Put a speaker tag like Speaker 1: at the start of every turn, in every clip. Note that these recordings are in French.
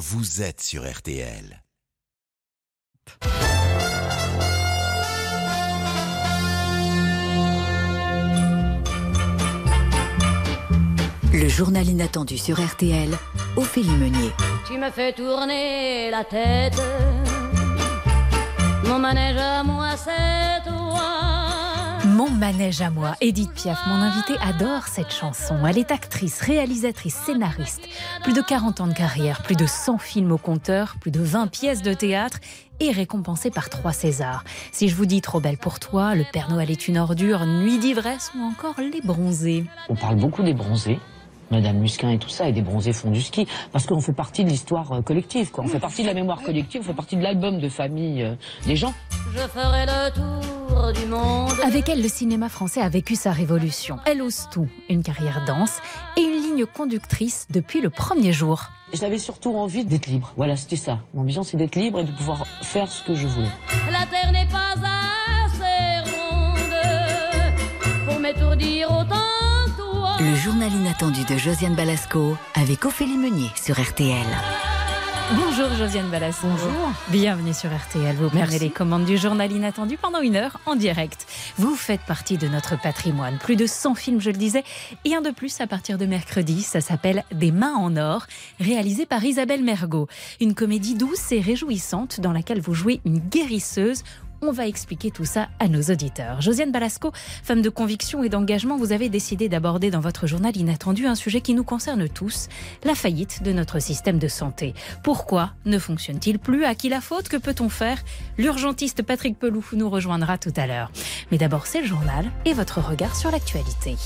Speaker 1: vous êtes sur RTL.
Speaker 2: Le journal inattendu sur RTL, Ophélie Meunier.
Speaker 3: Tu me fais tourner la tête. Mon manège à moi, c'est.
Speaker 4: Mon manège à moi, Edith Piaf, mon invitée adore cette chanson. Elle est actrice, réalisatrice, scénariste. Plus de 40 ans de carrière, plus de 100 films au compteur, plus de 20 pièces de théâtre et récompensée par trois Césars. Si je vous dis Trop belle pour toi, Le Père Noël est une ordure, Nuit d'ivresse ou encore Les bronzés.
Speaker 5: On parle beaucoup des bronzés. Madame Musquin et tout ça, et des bronzés font du ski, parce qu'on fait partie de l'histoire euh, collective, quoi. On fait partie de la mémoire collective, on fait partie de l'album de famille euh, des gens.
Speaker 3: Je ferai le tour du monde.
Speaker 4: Avec elle, le cinéma français a vécu sa révolution. Elle ose tout, une carrière dense et une ligne conductrice depuis le premier jour.
Speaker 5: J'avais surtout envie d'être libre. Voilà, c'était ça. Mon vision, c'est d'être libre et de pouvoir faire ce que je voulais.
Speaker 3: La terre n'est pas assez ronde pour m'étourdir autant. Toi.
Speaker 2: Le journal inattendu de Josiane Balasco avec Ophélie Meunier sur RTL.
Speaker 4: Bonjour Josiane Balasco. Bonjour. Bienvenue sur RTL. Vous prenez les commandes du journal inattendu pendant une heure en direct. Vous faites partie de notre patrimoine. Plus de 100 films, je le disais, et un de plus à partir de mercredi. Ça s'appelle Des mains en or, réalisé par Isabelle Mergot. Une comédie douce et réjouissante dans laquelle vous jouez une guérisseuse on va expliquer tout ça à nos auditeurs. Josiane Balasco, femme de conviction et d'engagement, vous avez décidé d'aborder dans votre journal inattendu un sujet qui nous concerne tous, la faillite de notre système de santé. Pourquoi ne fonctionne-t-il plus? À qui la faute? Que peut-on faire? L'urgentiste Patrick Pelou nous rejoindra tout à l'heure. Mais d'abord, c'est le journal et votre regard sur l'actualité.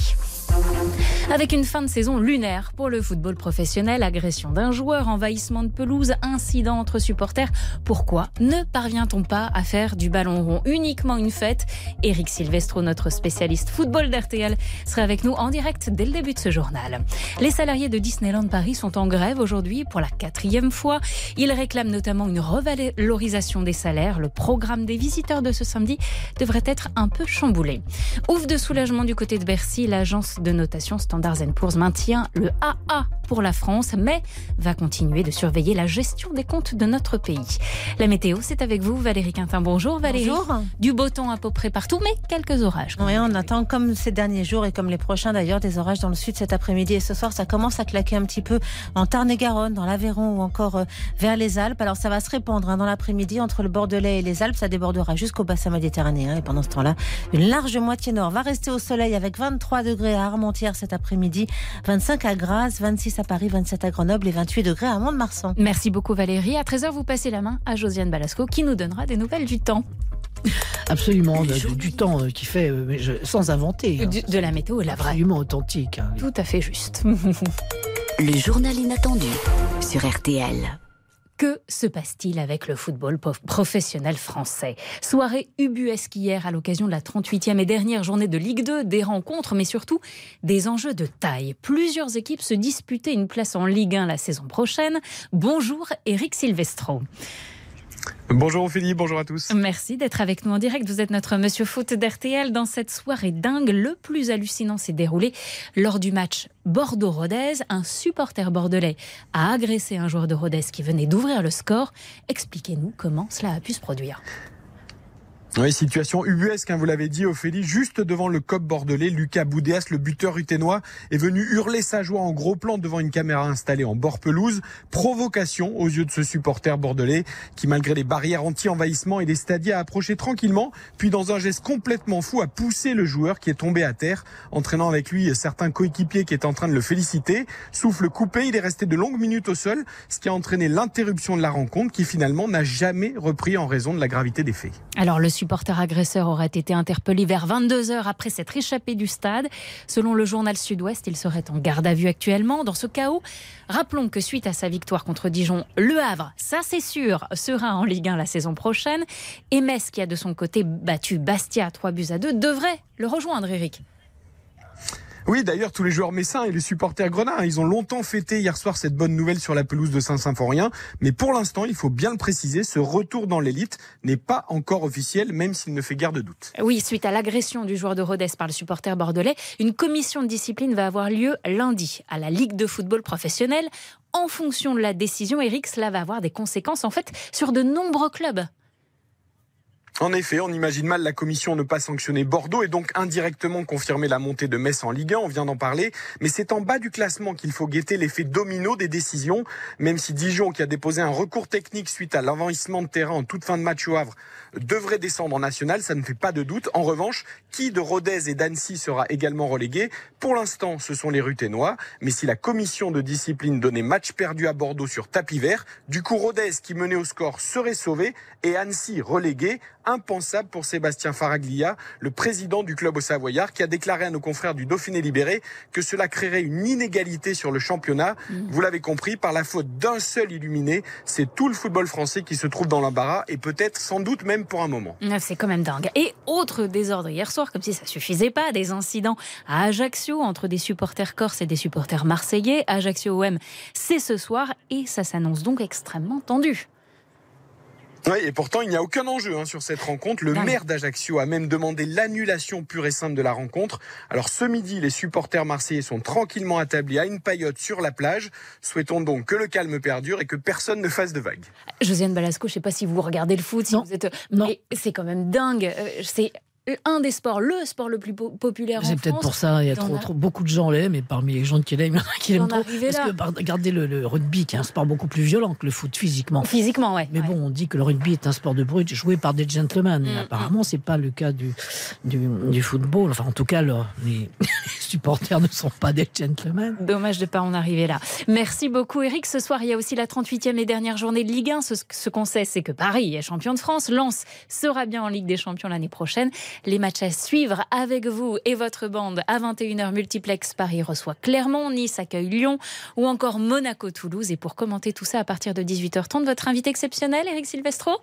Speaker 4: Avec une fin de saison lunaire pour le football professionnel, agression d'un joueur, envahissement de pelouse, incident entre supporters, pourquoi ne parvient-on pas à faire du ballon rond uniquement une fête? Eric Silvestro, notre spécialiste football d'RTL, sera avec nous en direct dès le début de ce journal. Les salariés de Disneyland Paris sont en grève aujourd'hui pour la quatrième fois. Ils réclament notamment une revalorisation des salaires. Le programme des visiteurs de ce samedi devrait être un peu chamboulé. Ouf de soulagement du côté de Bercy, l'agence de notation Standard Poor's maintient le AA pour la France, mais va continuer de surveiller la gestion des comptes de notre pays. La météo, c'est avec vous, Valérie Quintin. Bonjour Valérie.
Speaker 6: Bonjour.
Speaker 4: Du beau temps à peu près partout, mais quelques orages.
Speaker 6: Oui, on attend comme ces derniers jours et comme les prochains d'ailleurs des orages dans le sud cet après-midi et ce soir ça commence à claquer un petit peu en Tarn-et-Garonne, dans l'Aveyron ou encore euh, vers les Alpes. Alors ça va se répandre hein, dans l'après-midi entre le Bordelais et les Alpes, ça débordera jusqu'au bassin méditerranéen et pendant ce temps-là, une large moitié nord va rester au soleil avec 23 degrés à Armentières cet après-midi, 25 à Grasse, 26 à Paris, 27 à Grenoble et 28 degrés à Mont-de-Marsan.
Speaker 4: Merci beaucoup Valérie. À 13h, vous passez la main à Josiane Balasco qui nous donnera des nouvelles du temps.
Speaker 7: Absolument, du, du temps euh, qui fait, euh, mais je- sans inventer. hein.
Speaker 4: Du- de la météo la vraie.
Speaker 7: Absolument authentique. hein.
Speaker 4: Tout à fait juste.
Speaker 2: Le journal inattendu sur RTL.
Speaker 4: Que se passe-t-il avec le football prof- professionnel français? Soirée ubuesque hier à l'occasion de la 38e et dernière journée de Ligue 2, des rencontres, mais surtout des enjeux de taille. Plusieurs équipes se disputaient une place en Ligue 1 la saison prochaine. Bonjour Eric Silvestro.
Speaker 8: Bonjour Ophélie, bonjour à tous.
Speaker 4: Merci d'être avec nous en direct. Vous êtes notre monsieur foot d'RTL. Dans cette soirée dingue, le plus hallucinant s'est déroulé lors du match Bordeaux-Rodez. Un supporter bordelais a agressé un joueur de Rodez qui venait d'ouvrir le score. Expliquez-nous comment cela a pu se produire.
Speaker 8: Oui, situation ubuesque, hein, vous l'avez dit Ophélie, juste devant le COP bordelais, Lucas Boudéas, le buteur uténois, est venu hurler sa joie en gros plan devant une caméra installée en bord pelouse. Provocation aux yeux de ce supporter bordelais qui, malgré les barrières anti-envahissement et les stadiers, a approché tranquillement, puis dans un geste complètement fou, a poussé le joueur qui est tombé à terre, entraînant avec lui certains coéquipiers qui étaient en train de le féliciter. Souffle coupé, il est resté de longues minutes au sol, ce qui a entraîné l'interruption de la rencontre qui finalement n'a jamais repris en raison de la gravité des faits.
Speaker 4: Alors, le supporter agresseur aurait été interpellé vers 22 heures après s'être échappé du stade. Selon le journal Sud-Ouest, il serait en garde à vue actuellement. Dans ce chaos, rappelons que suite à sa victoire contre Dijon, Le Havre, ça c'est sûr, sera en Ligue 1 la saison prochaine. Et Metz, qui a de son côté battu Bastia 3 buts à 2, devrait le rejoindre, Eric.
Speaker 8: Oui, d'ailleurs, tous les joueurs messins et les supporters grenats, ils ont longtemps fêté hier soir cette bonne nouvelle sur la pelouse de Saint-Symphorien. Mais pour l'instant, il faut bien le préciser, ce retour dans l'élite n'est pas encore officiel, même s'il ne fait guère de doute.
Speaker 4: Oui, suite à l'agression du joueur de Rodez par le supporter bordelais, une commission de discipline va avoir lieu lundi à la Ligue de football professionnel. En fonction de la décision, Eric, cela va avoir des conséquences en fait sur de nombreux clubs.
Speaker 8: En effet, on imagine mal la commission ne pas sanctionner Bordeaux et donc indirectement confirmer la montée de Metz en Ligue 1, on vient d'en parler, mais c'est en bas du classement qu'il faut guetter l'effet domino des décisions, même si Dijon, qui a déposé un recours technique suite à l'envahissement de terrain en toute fin de match au Havre, devrait descendre en national, ça ne fait pas de doute. En revanche, qui de Rodez et d'Annecy sera également relégué? Pour l'instant, ce sont les Ruténois, mais si la commission de discipline donnait match perdu à Bordeaux sur tapis vert, du coup Rodez qui menait au score serait sauvé et Annecy relégué impensable pour Sébastien Faraglia, le président du club au Savoyard, qui a déclaré à nos confrères du Dauphiné Libéré que cela créerait une inégalité sur le championnat. Mmh. Vous l'avez compris, par la faute d'un seul illuminé, c'est tout le football français qui se trouve dans l'embarras et peut-être sans doute même pour un moment.
Speaker 4: Ah, c'est quand même dingue. Et autre désordre hier soir, comme si ça suffisait pas, des incidents à Ajaccio entre des supporters corses et des supporters marseillais. Ajaccio OM, c'est ce soir et ça s'annonce donc extrêmement tendu.
Speaker 8: Oui, et pourtant, il n'y a aucun enjeu hein, sur cette rencontre. Le maire d'Ajaccio a même demandé l'annulation pure et simple de la rencontre. Alors ce midi, les supporters marseillais sont tranquillement établis à une paillote sur la plage. Souhaitons donc que le calme perdure et que personne ne fasse de vagues.
Speaker 4: Josiane Balasco, je ne sais pas si vous regardez le foot, si vous êtes... mais c'est quand même dingue. Euh, c'est un des sports, le sport le plus populaire en
Speaker 7: C'est peut-être pour ça, il y a trop, trop, beaucoup de gens l'aiment, et parmi les gens qui l'aiment, il y en a qui l'aiment trop. Parce que regardez le, rugby, qui est un sport beaucoup plus violent que le foot physiquement.
Speaker 4: Physiquement, ouais.
Speaker 7: Mais bon, on dit que le rugby est un sport de brut joué par des gentlemen. Mm, apparemment, mm. c'est pas le cas du, du, football. Enfin, en tout cas, les, supporters ne sont pas des gentlemen.
Speaker 4: Dommage de ne pas en arriver là. Merci beaucoup, Eric. Ce soir, il y a aussi la 38e et dernière journée de Ligue 1. Ce, ce qu'on sait, c'est que Paris est champion de France. Lens sera bien en Ligue des Champions l'année prochaine. Les matchs à suivre avec vous et votre bande à 21h multiplex. Paris reçoit Clermont, Nice accueille Lyon ou encore Monaco-Toulouse. Et pour commenter tout ça à partir de 18h30, votre invité exceptionnel, Eric Silvestro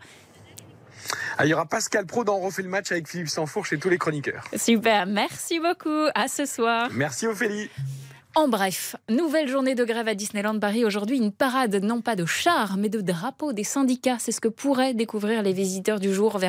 Speaker 8: ah, il y aura Pascal Pro dans Refait le match avec Philippe Sanfourche et tous les chroniqueurs.
Speaker 4: Super, merci beaucoup. À ce soir.
Speaker 8: Merci Ophélie.
Speaker 4: En bref, nouvelle journée de grève à Disneyland Paris aujourd'hui, une parade non pas de chars mais de drapeaux des syndicats. C'est ce que pourraient découvrir les visiteurs du jour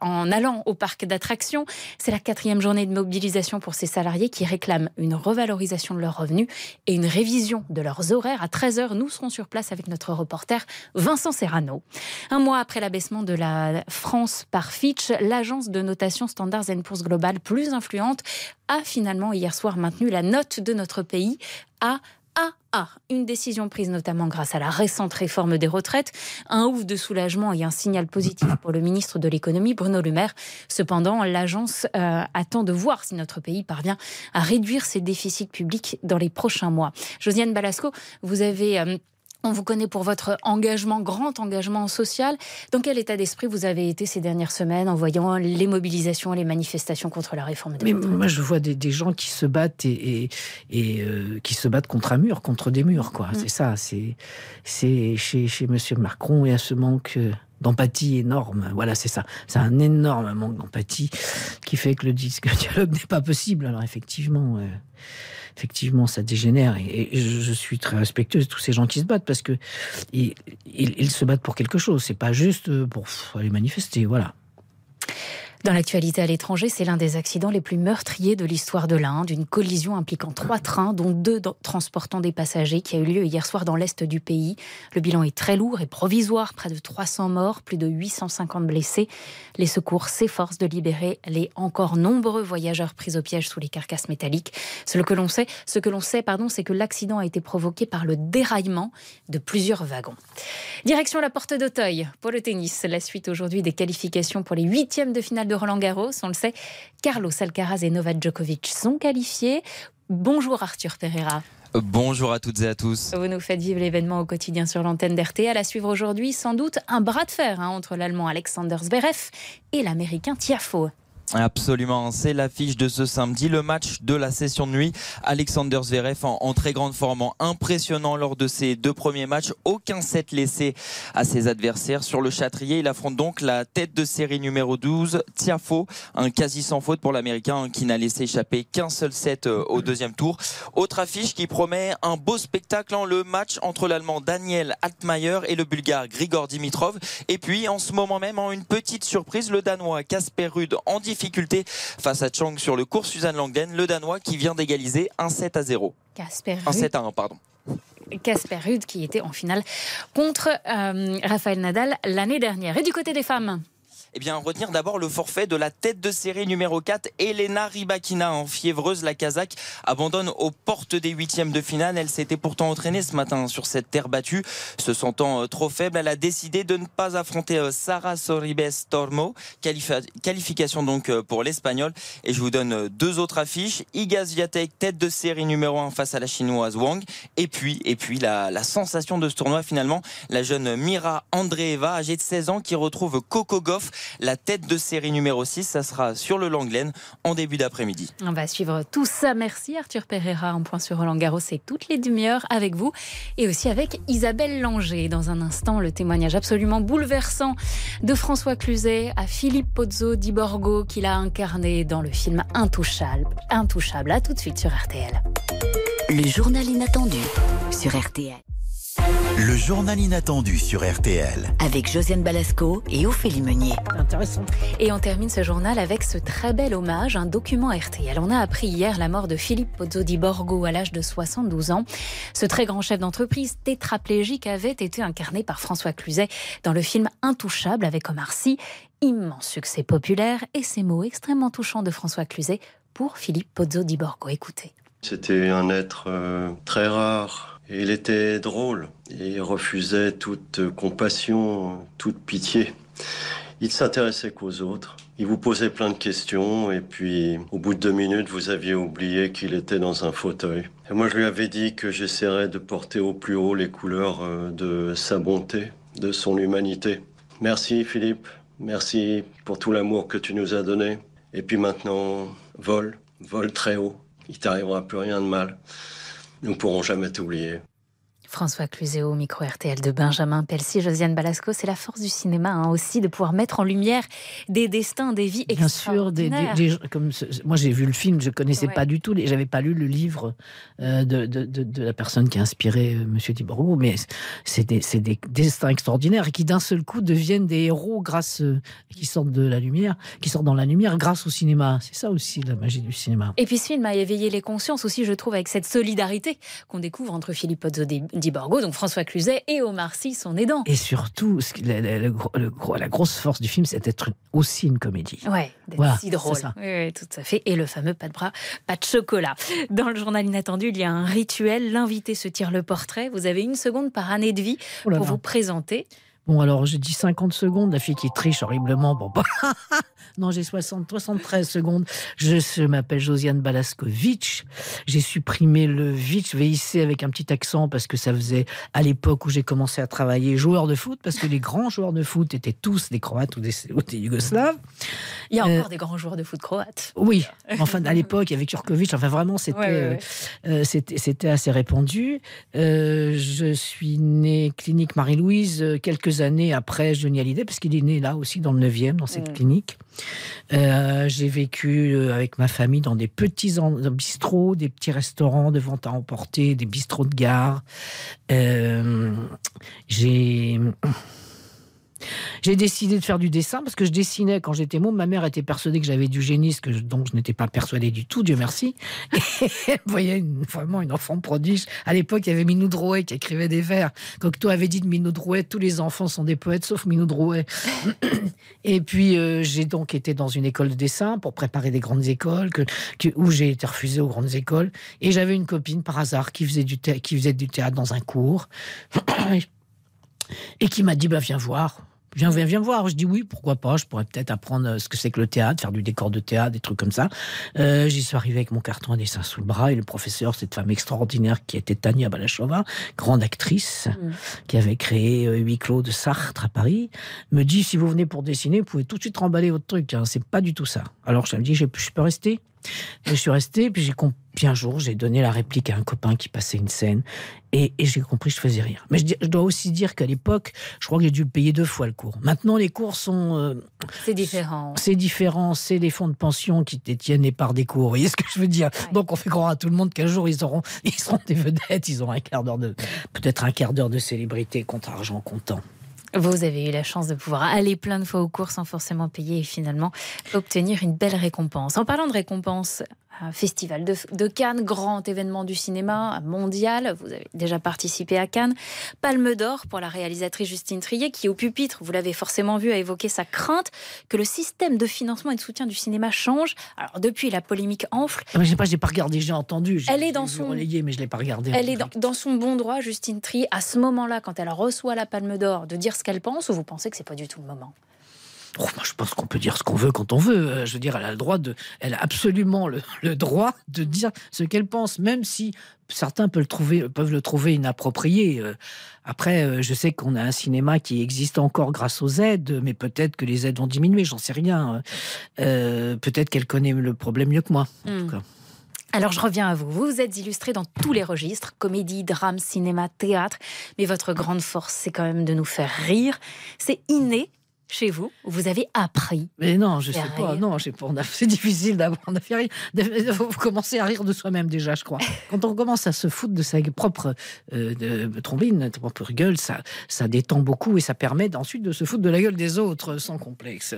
Speaker 4: en allant au parc d'attractions. C'est la quatrième journée de mobilisation pour ces salariés qui réclament une revalorisation de leurs revenus et une révision de leurs horaires. À 13h, nous serons sur place avec notre reporter Vincent Serrano. Un mois après l'abaissement de la France par Fitch, l'agence de notation Standards Poor's Global plus influente a finalement hier soir maintenu la note de notre pays à AA. Une décision prise notamment grâce à la récente réforme des retraites, un ouf de soulagement et un signal positif pour le ministre de l'économie Bruno Le Maire. Cependant, l'agence euh, attend de voir si notre pays parvient à réduire ses déficits publics dans les prochains mois. Josiane Balasco, vous avez euh, on vous connaît pour votre engagement, grand engagement social. Dans quel état d'esprit vous avez été ces dernières semaines en voyant les mobilisations, les manifestations contre la réforme des
Speaker 7: Mais Moi, je vois des, gens qui se battent et, euh, qui se battent contre un mur, contre des murs, quoi. Mm. C'est ça. C'est c'est chez chez Monsieur Macron il y a ce manque euh, d'empathie énorme. Voilà, c'est ça. C'est un énorme manque d'empathie qui fait que le, dialogue n'est pas possible. Alors effectivement. Euh, effectivement, ça dégénère. Et, je, suis très respectueuse de tous ces gens qui se battent parce que ils, se battent pour quelque chose. C'est pas juste pour aller manifester. Voilà.
Speaker 4: Dans l'actualité à l'étranger, c'est l'un des accidents les plus meurtriers de l'histoire de l'Inde, une collision impliquant trois trains, dont deux transportant des passagers, qui a eu lieu hier soir dans l'est du pays. Le bilan est très lourd et provisoire, près de 300 morts, plus de 850 blessés. Les secours s'efforcent de libérer les encore nombreux voyageurs pris au piège sous les carcasses métalliques. Ce que l'on sait, ce que l'on sait, pardon, c'est que l'accident a été provoqué par le déraillement de plusieurs wagons. Direction la porte d'Auteuil pour le tennis. La suite aujourd'hui des qualifications pour les huitièmes de finale de Roland Garros. On le sait, Carlos Alcaraz et Novak Djokovic sont qualifiés. Bonjour Arthur Pereira.
Speaker 9: Bonjour à toutes et à tous.
Speaker 4: Vous nous faites vivre l'événement au quotidien sur l'antenne d'RTL. À suivre aujourd'hui, sans doute un bras de fer hein, entre l'Allemand Alexander Zverev et l'Américain Tiafo.
Speaker 9: Absolument, c'est l'affiche de ce samedi, le match de la session de nuit. Alexander Zverev en, très grande forme, impressionnant lors de ses deux premiers matchs, aucun set laissé à ses adversaires. Sur le châtrier, il affronte donc la tête de série numéro 12, Tiafo, un quasi sans faute pour l'Américain qui n'a laissé échapper qu'un seul set euh, au deuxième tour. Autre affiche qui promet un beau spectacle en le match entre l'Allemand Daniel Altmaier et le Bulgare Grigor Dimitrov. Et puis en ce moment même, en une petite surprise, le Danois Casper Ruud en difficulté face à Chang sur le cours Suzanne Langden, le Danois qui vient d'égaliser un 7 à 0.
Speaker 4: Casper
Speaker 9: Un 7 à 1, pardon.
Speaker 4: Casper Ruud qui était en finale contre euh, Rafael Nadal l'année dernière. Et du côté des femmes?
Speaker 9: Eh bien, retenir d'abord le forfait de la tête de série numéro 4, Elena Rybakina, en fiévreuse. La Kazakh abandonne aux portes des huitièmes de finale. Elle s'était pourtant entraînée ce matin sur cette terre battue. Se sentant euh, trop faible, elle a décidé de ne pas affronter euh, Sara Soribes Tormo. qualification donc euh, pour l'Espagnol. Et je vous donne deux autres affiches. Iga Swiatek, tête de série numéro 1 face à la chinoise Wang. Et puis, et puis la, la sensation de ce tournoi finalement, la jeune Mira Andreeva, âgée de 16 ans, qui retrouve Coco Goff la tête de série numéro 6. Ça sera sur le Langlaine en début d'après-midi.
Speaker 4: On va suivre tout ça. Merci Arthur Pereira en point sur Roland Garros. C'est toutes les demi-heures avec vous et aussi avec Isabelle Langer. Dans un instant, le témoignage absolument bouleversant de François Cluzet à Philippe Pozzo di Borgo qu'il a incarné dans le film Intouchable. Intouchable. À tout de suite sur RTL.
Speaker 2: Le journal inattendu sur RTL.
Speaker 1: Le journal inattendu sur RTL.
Speaker 2: Avec Josiane Balasco et Ophélie Meunier.
Speaker 4: Intéressant. Et on termine ce journal avec ce très bel hommage, un document RTL. On a appris hier la mort de Philippe Pozzo di Borgo à l'âge de 72 ans. Ce très grand chef d'entreprise tétraplégique avait été incarné par François Cluzet dans le film Intouchable avec Omar Sy. Immense succès populaire et ces mots extrêmement touchants de François Cluzet pour Philippe Pozzo di Borgo. Écoutez.
Speaker 10: C'était un être euh, très rare il était drôle. Il refusait toute compassion, toute pitié. Il s'intéressait qu'aux autres. Il vous posait plein de questions et puis au bout de deux minutes, vous aviez oublié qu'il était dans un fauteuil. Et moi, je lui avais dit que j'essaierais de porter au plus haut les couleurs euh, de sa bonté, de son humanité. Merci Philippe, merci pour tout l'amour que tu nous as donné. Et puis maintenant, vole, vole très haut. Il t'arrivera plus rien de mal. Nous ne pourrons jamais t'oublier.
Speaker 4: François Cluzéo, micro RTL de Benjamin Pelsi, Josiane Balasco, c'est la force du cinéma hein, aussi de pouvoir mettre en lumière des destins, des vies Bien sûr, des,
Speaker 7: comme moi j'ai vu le film, je connaissais pas du tout, j'avais pas lu le livre euh, de, de, de, la personne qui a inspiré euh, Monsieur mais c'est des, des, destins extraordinaires qui d'un seul coup deviennent des héros grâce, euh, qui sortent de la lumière, qui sortent dans la lumière grâce au cinéma. C'est ça aussi la magie du cinéma.
Speaker 4: Et puis ce film a éveillé les consciences aussi, je trouve, avec cette solidarité qu'on découvre entre Philippe Pozzo Borgo, donc François Cluzet et Omar Sy, son aidant.
Speaker 7: Et surtout, la, la grosse force du film, c'est d'être aussi une comédie.
Speaker 4: Ouais, d'être si drôle. Oui, tout à fait. Et le fameux pas de bras, pas de chocolat. Dans le journal inattendu, il y a un rituel. L'invité se tire le portrait. Vous avez une seconde par année de vie oh pour vous présenter.
Speaker 7: Bon, alors j'ai dit 50 secondes, la fille qui triche horriblement. Bon, non, j'ai 60, 73 secondes. Je, m'appelle Josiane Balaskovic. J'ai supprimé le Vitch, VIC avec un petit accent parce que ça faisait à l'époque où j'ai commencé à travailler joueur de foot, parce que les grands joueurs de foot étaient tous des Croates ou des, Yougoslaves.
Speaker 4: Il y a encore euh, des grands joueurs de foot croates.
Speaker 7: Oui, enfin à l'époque, avec Jurkovic, enfin vraiment, c'était euh, euh, c'était assez répandu. je suis née clinique Marie-Louise quelques années après Johnny Hallyday, parce qu'il est né là aussi, dans le 9e, dans cette mm. clinique. Euh, j'ai vécu euh, avec ma famille dans des petits bistrots, des petits restaurants de vente à emporter, des bistrots de gare. Euh, j'ai j'ai décidé de faire du dessin parce que je dessinais quand j'étais môme. Ma mère était persuadée que j'avais du génie, que donc je n'étais pas persuadée du tout, Dieu merci. Et elle vraiment une enfant prodige. À l'époque, il y avait Minou Drouet qui écrivait des vers. Cocteau avait dit de Minou Drouet, tous les enfants sont des poètes sauf Minou Drouet. Et puis, euh, j'ai donc été dans une école de dessin pour préparer des grandes écoles, où j'ai été refusée aux grandes écoles. Et j'avais une copine par hasard qui faisait du, qui faisait du théâtre dans un cours. et qui m'a dit bah, Viens voir Viens, viens, viens voir. Je dis oui, pourquoi pas. Je pourrais peut-être apprendre euh, ce que c'est que le théâtre, faire du décor de théâtre, des trucs comme ça. Euh, J'y suis arrivé avec mon carton à dessin sous le bras et le professeur, cette femme extraordinaire qui était Tania Balachova, grande actrice,
Speaker 4: Mm.
Speaker 7: qui avait créé euh, Huis clos de Sartre à Paris, me dit si vous venez pour dessiner, vous pouvez tout de suite remballer votre truc. Hein. C'est pas du tout ça. Alors je me dis, je peux rester. Et je suis resté, puis j'ai compris. Puis un jour, j'ai donné la réplique à un copain qui passait une scène, et, et j'ai compris que je faisais rire. Mais je, dois aussi dire qu'à l'époque, je crois que j'ai dû payer deux fois le cours. Maintenant, les cours sont. euh,
Speaker 4: C'est différent.
Speaker 7: c'est différent, c'est les fonds de pension qui détiennent les parts des cours. Vous voyez ce que je veux dire Donc on fait croire à tout le monde qu'un jour ils auront, ils seront des vedettes, ils auront un quart d'heure de, peut-être un quart d'heure de célébrité contre argent comptant.
Speaker 4: Vous avez eu la chance de pouvoir aller plein de fois aux cours sans forcément payer et finalement obtenir une belle récompense. En parlant de récompense, festival de, de Cannes, grand événement du cinéma mondial. Vous avez déjà participé à Cannes. Palme d'or pour la réalisatrice Justine Trier, qui au pupitre, vous l'avez forcément vu, a évoqué sa crainte que le système de financement et de soutien du cinéma change. Alors depuis, la polémique enfle.
Speaker 7: Ah, mais Je sais pas, j'ai pas regardé, j'ai entendu. j'ai-
Speaker 4: Elle est dans son-
Speaker 7: relayé, mais je l'ai pas regardé.
Speaker 4: Elle est dans, dans son bon droit, Justine Trier, à ce moment-là, quand elle reçoit la Palme d'Or, de dire ce qu'elle pense, ou vous pensez que c'est pas du tout le moment?
Speaker 7: Oh, moi, je pense qu'on peut dire ce qu'on veut quand on veut. Euh, Je veux dire, elle a le droit de, elle a absolument le, le droit de dire ce qu'elle pense, même si certains peuvent le trouver, peuvent le trouver inapproprié. Euh, Après, euh, je sais qu'on a un cinéma qui existe encore grâce aux aides, mais peut-être que les aides vont diminuer, j'en sais rien. Euh, peut-être qu'elle connaît le problème mieux que moi. En tout cas.
Speaker 4: Alors je reviens à vous. Vous vous êtes illustré dans tous les registres, comédie, drame, cinéma, théâtre. Mais votre grande force, c'est quand même de nous faire rire. C'est inné chez vous. Vous avez appris.
Speaker 7: Mais non, je sais pas. Non, pas. C'est difficile d'apprendre à faire rire. Il faut commencer à rire de soi-même déjà, je crois. Quand on commence à se foutre de sa propre euh, de, trombine, de propre gueule, ça, ça détend beaucoup et ça permet ensuite de se foutre de la gueule des autres euh, sans complexe.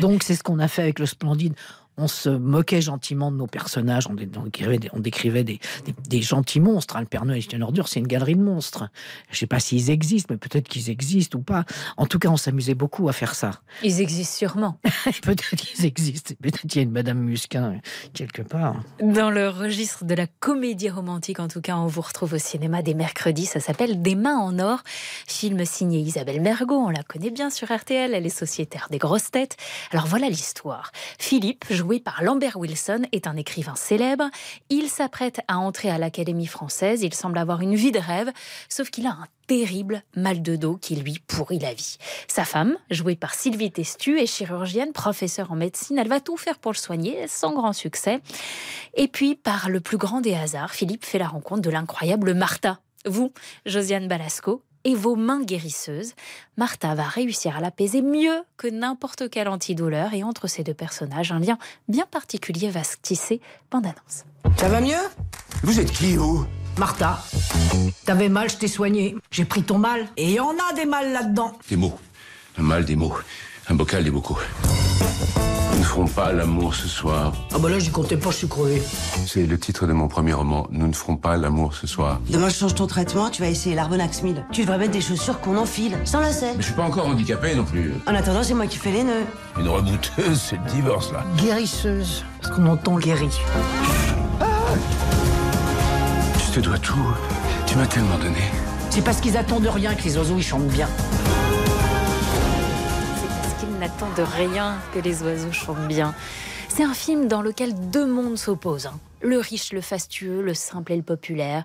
Speaker 7: Donc c'est ce qu'on a fait avec le Splendide. On se moquait gentiment de nos personnages, on, dé- on décrivait des, on décrivait des, des- des gentils monstres. hein. Le Père Noël est une ordure, c'est une galerie de monstres. Je sais pas s'ils existent, mais peut-être qu'ils existent ou pas. En tout cas, on s'amusait beaucoup à faire ça.
Speaker 4: Ils existent sûrement.
Speaker 7: Peut-être qu'ils existent. Peut-être qu'il y a une Madame Musquin quelque part.
Speaker 4: Dans le registre de la comédie romantique, en tout cas, on vous retrouve au cinéma des mercredis. Ça s'appelle Des mains en or. Film signé Isabelle Mergot. On la connaît bien sur RTL. Elle est sociétaire des grosses têtes. Alors voilà l'histoire. Philippe, joué par Lambert Wilson, est un écrivain célèbre. Il s'apprête à entrer à l'Académie française. Il semble avoir une vie de rêve, sauf qu'il a un terrible mal de dos qui lui pourrit la vie. Sa femme, jouée par Sylvie Testu, est chirurgienne, professeure en médecine. Elle va tout faire pour le soigner, sans grand succès. Et puis, par le plus grand des hasards, Philippe fait la rencontre de l'incroyable Martha. Vous, Josiane Balasco, et vos mains guérisseuses. Martha va réussir à l'apaiser mieux que n'importe quel antidouleur. Et entre ces deux personnages, un lien bien particulier va se tisser. Bande annonce.
Speaker 11: Ça va mieux?
Speaker 12: Vous êtes qui, vous?
Speaker 11: Martha, t'avais mal, je t'ai soigné. J'ai pris ton mal. Et en a des mal là-dedans.
Speaker 12: Des mots. Un mal des mots. Un bocal des bocaux. Nous ne ferons pas l'amour ce soir.
Speaker 11: Ah bah là, j'y comptais pas, je suis crevé.
Speaker 12: C'est le titre de mon premier roman. Nous ne ferons pas l'amour ce soir.
Speaker 13: Demain, je change ton traitement, tu vas essayer l'Arbonax 1000. Tu devrais mettre des chaussures qu'on enfile, sans lacets.
Speaker 12: Mais je suis pas encore handicapé non plus.
Speaker 13: En attendant, c'est moi qui fais les nœuds.
Speaker 12: Une rebouteuse, c'est le divorce, là.
Speaker 11: Guérisseuse. Parce qu'on entend guéri.
Speaker 12: Je te dois tout. Tu m'as tellement donné.
Speaker 11: C'est parce qu'ils attendent rien que les oiseaux ils chantent bien.
Speaker 4: Qu'ils n'attendent rien que les oiseaux chantent bien. C'est un film dans lequel deux mondes s'opposent. hein. Le riche, le fastueux, le simple et le populaire.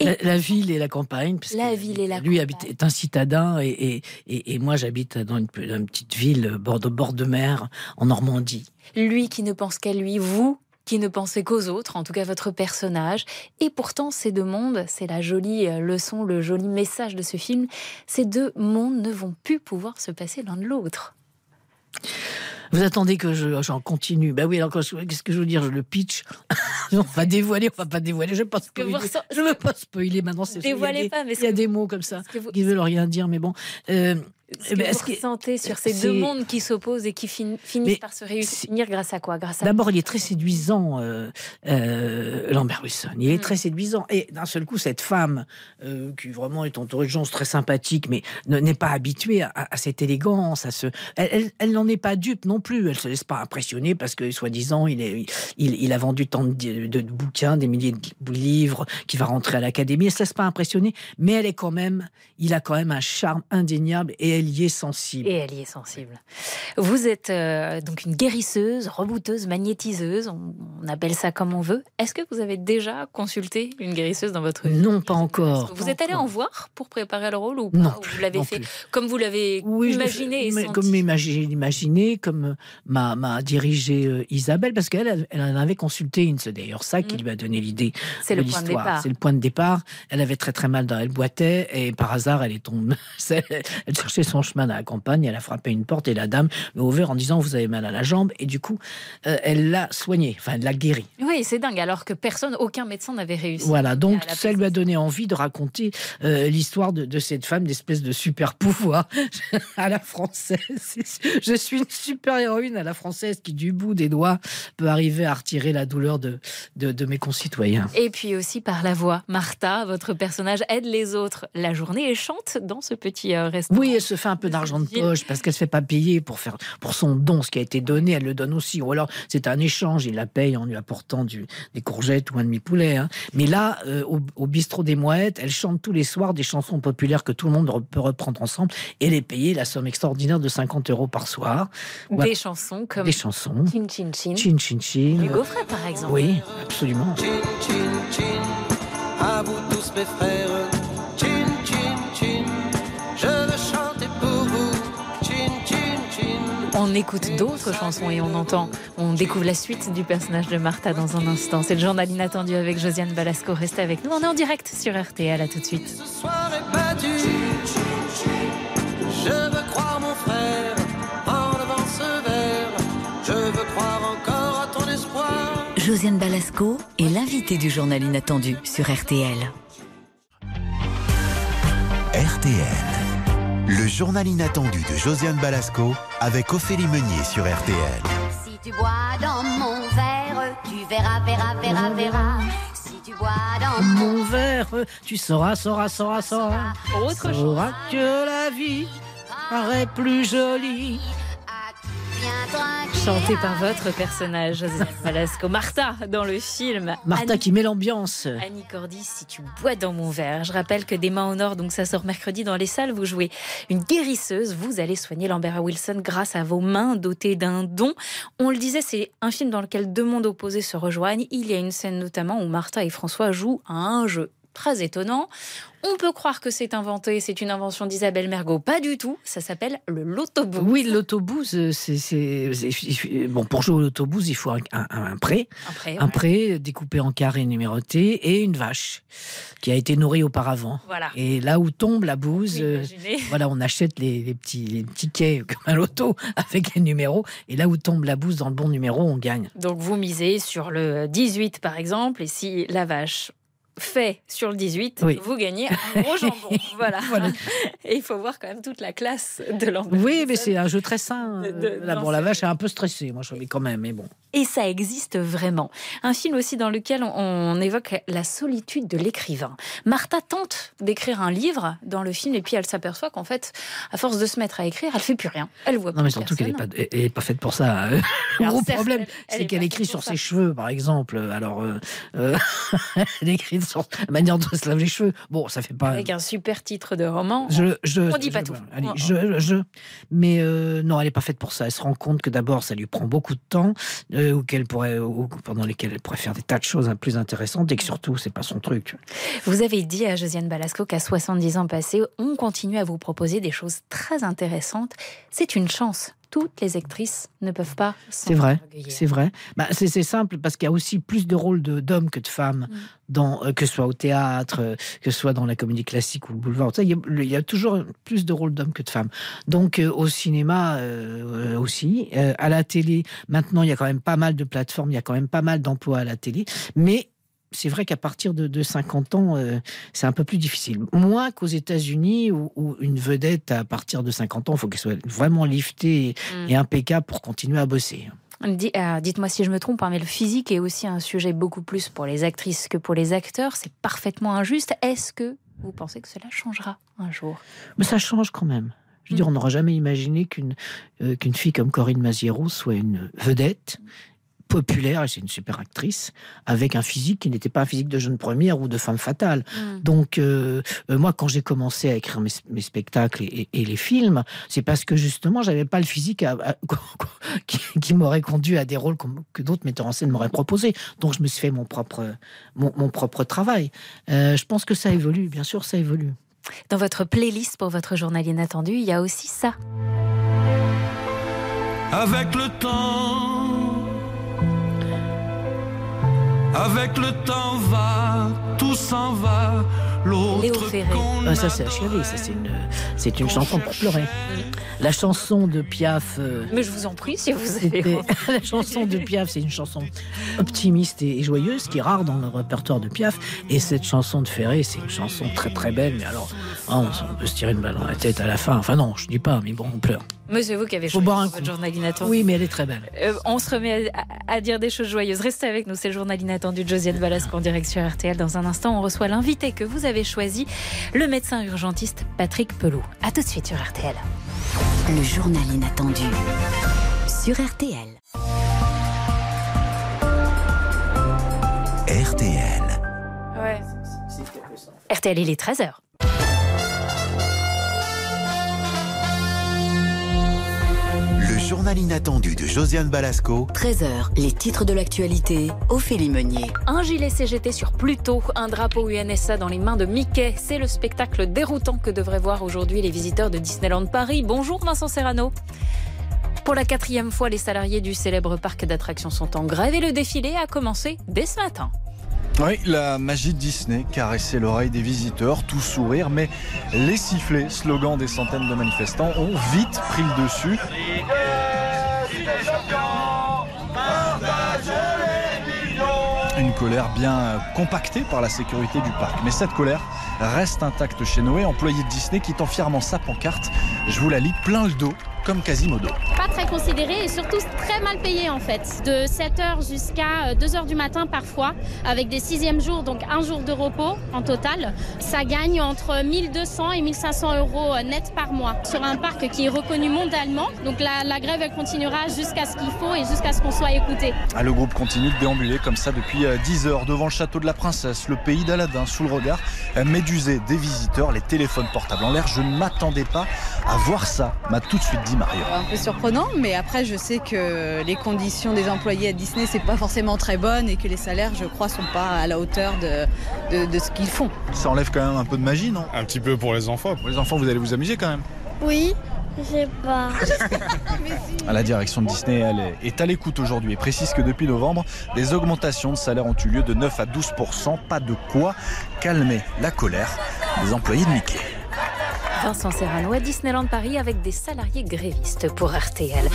Speaker 4: Et
Speaker 7: La, la ville et la campagne. parce
Speaker 4: la
Speaker 7: que
Speaker 4: ville et la
Speaker 7: Lui habite, est un citadin et, et, et, et moi j'habite dans une, pe- une petite ville bord de, bord de mer en Normandie.
Speaker 4: Lui qui ne pense qu'à lui, vous qui ne pensez qu'aux autres, en tout cas votre personnage. Et pourtant, ces deux mondes, c'est la jolie euh, leçon, le joli message de ce film, ces deux mondes ne vont plus pouvoir se passer l'un de l'autre.
Speaker 7: Vous attendez que je- j'en continue Ben oui, alors je- qu'est-ce que je veux dire? Je le pitch. on va dévoiler, on va pas dévoiler. Je ne
Speaker 4: que vous
Speaker 7: spoiler.
Speaker 4: ressent-
Speaker 7: Je veux pas spoiler maintenant.
Speaker 4: Dévoilez pas, mais
Speaker 7: Il y a des mots comme ça
Speaker 4: vous-
Speaker 7: qui veulent rien dire, mais bon. Euh,
Speaker 4: Ce
Speaker 7: eh
Speaker 4: que
Speaker 7: ben,
Speaker 4: vous
Speaker 7: que-
Speaker 4: ressentez sur ces deux mondes qui s'opposent et qui fin- finissent
Speaker 7: Mais
Speaker 4: par se réunir grâce à quoi? Grâce à
Speaker 7: D'abord, il est très séduisant, euh, euh, Lambert Wilson. Il est
Speaker 4: Mm.
Speaker 7: très séduisant. Et d'un seul coup, cette femme, euh, qui vraiment est entourée de gens très sympathiques, mais ne- n'est pas habituée à, à cette élégance, à ce... Elle, elle- elle n'en est pas dupe non plus. Elle se laisse pas impressionner parce que, soi-disant, il, est, il, il a vendu tant de, de- de bouquins, des milliers de livres, qu'il va rentrer à l'académie. Elle se laisse pas impressionner, mais elle est quand même... Il a quand même un charme indéniable et elle y est sensible.
Speaker 4: Et elle y est sensible. Vous êtes euh, donc une guérisseuse, rebouteuse, magnétiseuse, on, on appelle ça comme on veut. Est-ce que vous avez déjà consulté une guérisseuse dans votre vie?
Speaker 7: Non, pas encore.
Speaker 4: Vous êtes allé en voir pour préparer le rôle ou pas
Speaker 7: Non
Speaker 4: Ou Vous l'avez fait
Speaker 7: plus.
Speaker 4: comme vous l'avez
Speaker 7: Oui,
Speaker 4: imaginé et
Speaker 7: comme imagi- imaginé, comme euh, m'a, m'a dirigé euh, Isabelle, parce qu'elle elle elle en avait consulté une. C'est d'ailleurs ça qui lui a donné l'idée
Speaker 4: Mm. C'est
Speaker 7: de
Speaker 4: le point de
Speaker 7: l'histoire.
Speaker 4: départ.
Speaker 7: C'est le point de départ. Elle avait très très mal dans elle boitait et par hasard elle est tombée. elle cherchait son chemin dans la campagne. Elle a frappé une porte et la dame m'a ouvert en disant vous avez mal à la jambe et du coup euh, elle l'a soigné. Enfin elle l'a guéri.
Speaker 4: Oui, c'est dingue, alors que personne, aucun médecin n'avait réussi.
Speaker 7: Voilà, donc
Speaker 4: la
Speaker 7: ça lui a donné envie de raconter euh, l'histoire de, de cette femme, d'espèce de super pouvoir à la française. Je suis une super héroïne à la française qui, du bout des doigts, peut arriver à retirer la douleur de, de, de mes concitoyens.
Speaker 4: Et puis aussi par la voix. Martha, votre personnage, aide les autres la journée et chante dans ce petit euh, restaurant.
Speaker 7: Oui, elle se fait un peu d'argent de poche parce qu'elle se fait pas payer pour faire pour son don, ce qui a été donné, elle le donne aussi. Ou alors c'est un échange, il la paye en lui apportant du, des courgettes ou un demi poulet. hein. Mais là, euh, au, au bistrot des Mouettes, elle chante tous les soirs des chansons populaires que tout le monde peut reprendre ensemble. Et elle est payée la somme extraordinaire de 50 euros par soir.
Speaker 4: Des
Speaker 7: Voilà.
Speaker 4: chansons comme
Speaker 7: Des chansons.
Speaker 4: Chin Chin Chin.
Speaker 7: Chin Chin Chin.
Speaker 4: Du Gaufret, par exemple.
Speaker 7: Oui, absolument.
Speaker 14: Chin, chin, chin, à vous tous mes frères.
Speaker 4: On écoute d'autres chansons et on entend, on découvre la suite du personnage de Martha dans un instant. C'est le journal inattendu avec Josiane Balasco. Restez avec nous. On est en direct sur RTL. À tout de suite.
Speaker 14: Ce soir est battu. Je veux croire mon frère en levant ce verre. Je veux croire encore à ton espoir.
Speaker 2: Josiane Balasco est l'invité du journal inattendu sur RTL.
Speaker 1: RTL. Le journal inattendu de Josiane Balasco avec Ophélie Meunier sur RTL.
Speaker 15: Si tu bois dans mon verre, tu verras, verras, verras, verras. Si tu bois dans mon
Speaker 7: verre, tu sauras, sauras, sauras, sauras.
Speaker 4: Autre
Speaker 7: sauras que la vie paraît plus jolie.
Speaker 4: Chanté par votre personnage, Balasco. Martha, dans le film.
Speaker 7: Martha
Speaker 4: Annie-
Speaker 7: qui met l'ambiance.
Speaker 4: Annie Cordy, si tu bois dans mon verre. Je rappelle que des mains au nord, donc ça sort mercredi dans les salles. Vous jouez une guérisseuse. Vous allez soigner Lambert Wilson grâce à vos mains dotées d'un don. On le disait, c'est un film dans lequel deux mondes opposés se rejoignent. Il y a une scène notamment où Martha et François jouent à un jeu très étonnant. On peut croire que c'est inventé, c'est une invention d'Isabelle Mergot. Pas du tout. Ça s'appelle le loto-book.
Speaker 7: Oui, l'autobus, euh, c'est, bon pour jouer au l'autobus, il faut un, un- un prêt,
Speaker 4: Un prêt,
Speaker 7: un
Speaker 4: ouais.
Speaker 7: prêt découpé en carrés numérotés et une vache qui a été nourrie auparavant.
Speaker 4: Voilà.
Speaker 7: Et là où tombe la bouse, euh, voilà, on achète les, les petits les tickets comme un loto avec les numéros. Et là où tombe la bouse dans le bon numéro, on gagne.
Speaker 4: Donc vous misez sur le 18 par exemple, et si la vache fait sur le 18,
Speaker 7: Oui.
Speaker 4: vous gagnez un gros jambon. voilà. Et il faut voir quand même toute la classe de l'emballage.
Speaker 7: Oui, mais c'est un jeu très sain.
Speaker 4: De-
Speaker 7: Euh,
Speaker 4: de-
Speaker 7: Là,
Speaker 4: non,
Speaker 7: bon, la vache est un peu stressée, moi je l'ai quand même, mais bon.
Speaker 4: Et ça existe vraiment. Un film aussi dans lequel on, on évoque la solitude de l'écrivain. Martha tente d'écrire un livre dans le film et puis elle s'aperçoit qu'en fait, à force de se mettre à écrire, elle fait plus rien. Elle voit
Speaker 7: Non, mais surtout qu'elle n'est pas,
Speaker 4: personne.
Speaker 7: elle est pas faite pour ça. hein. Le gros problème, c'est
Speaker 4: est
Speaker 7: qu'elle écrit sur
Speaker 4: ça.
Speaker 7: ses cheveux, par exemple. Alors, euh, euh, elle écrit sur la manière dont se lave les cheveux. Bon, ça fait pas.
Speaker 4: Avec un super titre de roman.
Speaker 7: Je, je,
Speaker 4: on dit pas
Speaker 7: je-
Speaker 4: tout.
Speaker 7: allez, je, je- mais euh, non, elle n'est pas faite pour ça. Elle se rend compte que d'abord, ça lui prend beaucoup de temps, euh, ou qu'elle pourrait, ou pendant lesquelles elle pourrait faire des tas de choses hein, plus intéressantes, et que surtout, c'est pas son truc.
Speaker 4: Vous avez dit à Josiane Balasco qu'à 70 ans passés, on continue à vous proposer des choses très intéressantes. C'est une chance. Toutes les actrices ne peuvent pas.
Speaker 7: C'est vrai, c'est vrai. Bah, c'est simple parce qu'il y a aussi plus de rôles d'hommes que de femmes,
Speaker 4: Mm.
Speaker 7: dans, euh, que ce soit au théâtre, euh, que ce soit dans la comédie classique ou le boulevard. Il y, a, il y a toujours plus de rôles d'hommes que de femmes. Donc euh, au cinéma euh, aussi, à la télé. Maintenant, il y a quand même pas mal de plateformes, il y a quand même pas mal d'emplois à la télé, mais c'est vrai qu'à partir de, de 50 ans, euh, c'est un peu plus difficile. Moins qu'aux États-Unis, où, où une vedette à partir de 50 ans, il faut qu'elle soit vraiment liftée et,
Speaker 4: Mm.
Speaker 7: et impeccable pour continuer à bosser.
Speaker 4: Euh, Dites-moi si je me trompe, hein, mais le physique est aussi un sujet beaucoup plus pour les actrices que pour les acteurs. C'est parfaitement injuste. Est-ce que vous pensez que cela changera un jour?
Speaker 7: Mais ça change quand même. Je veux dire, on n'aurait jamais imaginé qu'une euh, qu'une fille comme Corinne Maziero soit une vedette populaire, et c'est une super actrice, avec un physique qui n'était pas un physique de jeune première ou de femme fatale.
Speaker 4: Mm.
Speaker 7: Donc, euh, euh, moi, quand j'ai commencé à écrire mes, mes spectacles et, et les films, c'est parce que justement, j'avais pas le physique à- à- qui, qui m'aurait conduit à des rôles comme- que d'autres metteurs en scène m'auraient proposé. Donc, je me suis fait mon propre, mon, mon propre travail. Euh, je pense que ça évolue, bien sûr, ça évolue.
Speaker 4: Dans votre playlist pour votre journal inattendu, il y a aussi ça.
Speaker 16: Avec le temps, avec le temps va, tout s'en va. L'autre qu'on
Speaker 7: Ah, ça, c'est achevé. Ça, c'est une, c'est une chanson pour pleurer. La chanson de Piaf. euh,
Speaker 4: Mais je vous en prie, si vous avez
Speaker 7: la chanson de Piaf, c'est une chanson optimiste et, et joyeuse, qui est rare dans le répertoire de Piaf. Et cette chanson de Ferré, c'est une chanson très très belle. Mais alors, ah, on, on peut se tirer une balle dans la tête à la fin. Enfin non, je dis pas, mais bon, on pleure.
Speaker 4: Mais c'est vous qui avez choisi votre journal inattendu.
Speaker 7: Oui, mais elle est très belle.
Speaker 4: Euh, on se remet à, à- à dire des choses joyeuses. Restez avec nous, c'est le journal inattendu de Josiane Balasco en direct sur RTL. Dans un instant, on reçoit l'invité que vous avez choisi, le médecin urgentiste Patrick Pelou. A tout de suite sur RTL.
Speaker 2: Le journal inattendu sur RTL.
Speaker 1: RTL.
Speaker 4: Ouais. RTL, il est 13h.
Speaker 1: Journal inattendu de Josiane Balasco.
Speaker 2: 13h, les titres de l'actualité, Ophélie Meunier.
Speaker 4: Un gilet CGT sur Pluto, un drapeau UNSA dans les mains de Mickey. C'est le spectacle déroutant que devraient voir aujourd'hui les visiteurs de Disneyland Paris. Bonjour Vincent Serrano. Pour la quatrième fois, les salariés du célèbre parc d'attractions sont en grève et le défilé a commencé dès ce matin.
Speaker 17: Oui, la magie de Disney caressait l'oreille des visiteurs, tout sourire, mais les sifflets, slogans des centaines de manifestants, ont vite pris le dessus. Une colère bien compactée par la sécurité du parc. Mais cette colère reste intacte chez Noé, employé de Disney qui tend fièrement sa pancarte. Je vous la lis plein le dos, comme Quasimodo.
Speaker 18: Très considéré et surtout très mal payé en fait. De 7h jusqu'à 2h du matin parfois, avec des sixièmes jours, donc un jour de repos en total. Ça gagne entre 1200 et 1500 euros net par mois sur un parc qui est reconnu mondialement. Donc la, la grève elle continuera jusqu'à ce qu'il faut et jusqu'à ce qu'on soit écouté.
Speaker 17: Ah, Le groupe continue de déambuler comme ça depuis euh, 10 heures devant le château de la princesse, le pays d'Aladin, sous le regard euh, médusé des visiteurs, les téléphones portables en l'air. Je ne m'attendais pas à voir ça, m'a tout de suite dit Mario.
Speaker 19: un peu surprenant, mais après je sais que les conditions des employés à Disney c'est pas forcément très bonnes et que les salaires, je crois, sont pas à la hauteur de, de, de ce qu'ils font.
Speaker 17: Ça enlève quand même un peu de magie, non? Un petit peu pour les enfants. Pour les enfants, vous allez vous amuser quand même.
Speaker 18: Oui, je sais pas.
Speaker 17: À la direction de Disney, elle est- est à l'écoute aujourd'hui et précise que depuis novembre, des augmentations de salaire ont eu lieu de 9 à 12% Pas de quoi calmer la colère des employés de Mickey.
Speaker 4: Vincent Serrano à Disneyland Paris avec des salariés grévistes pour RTL.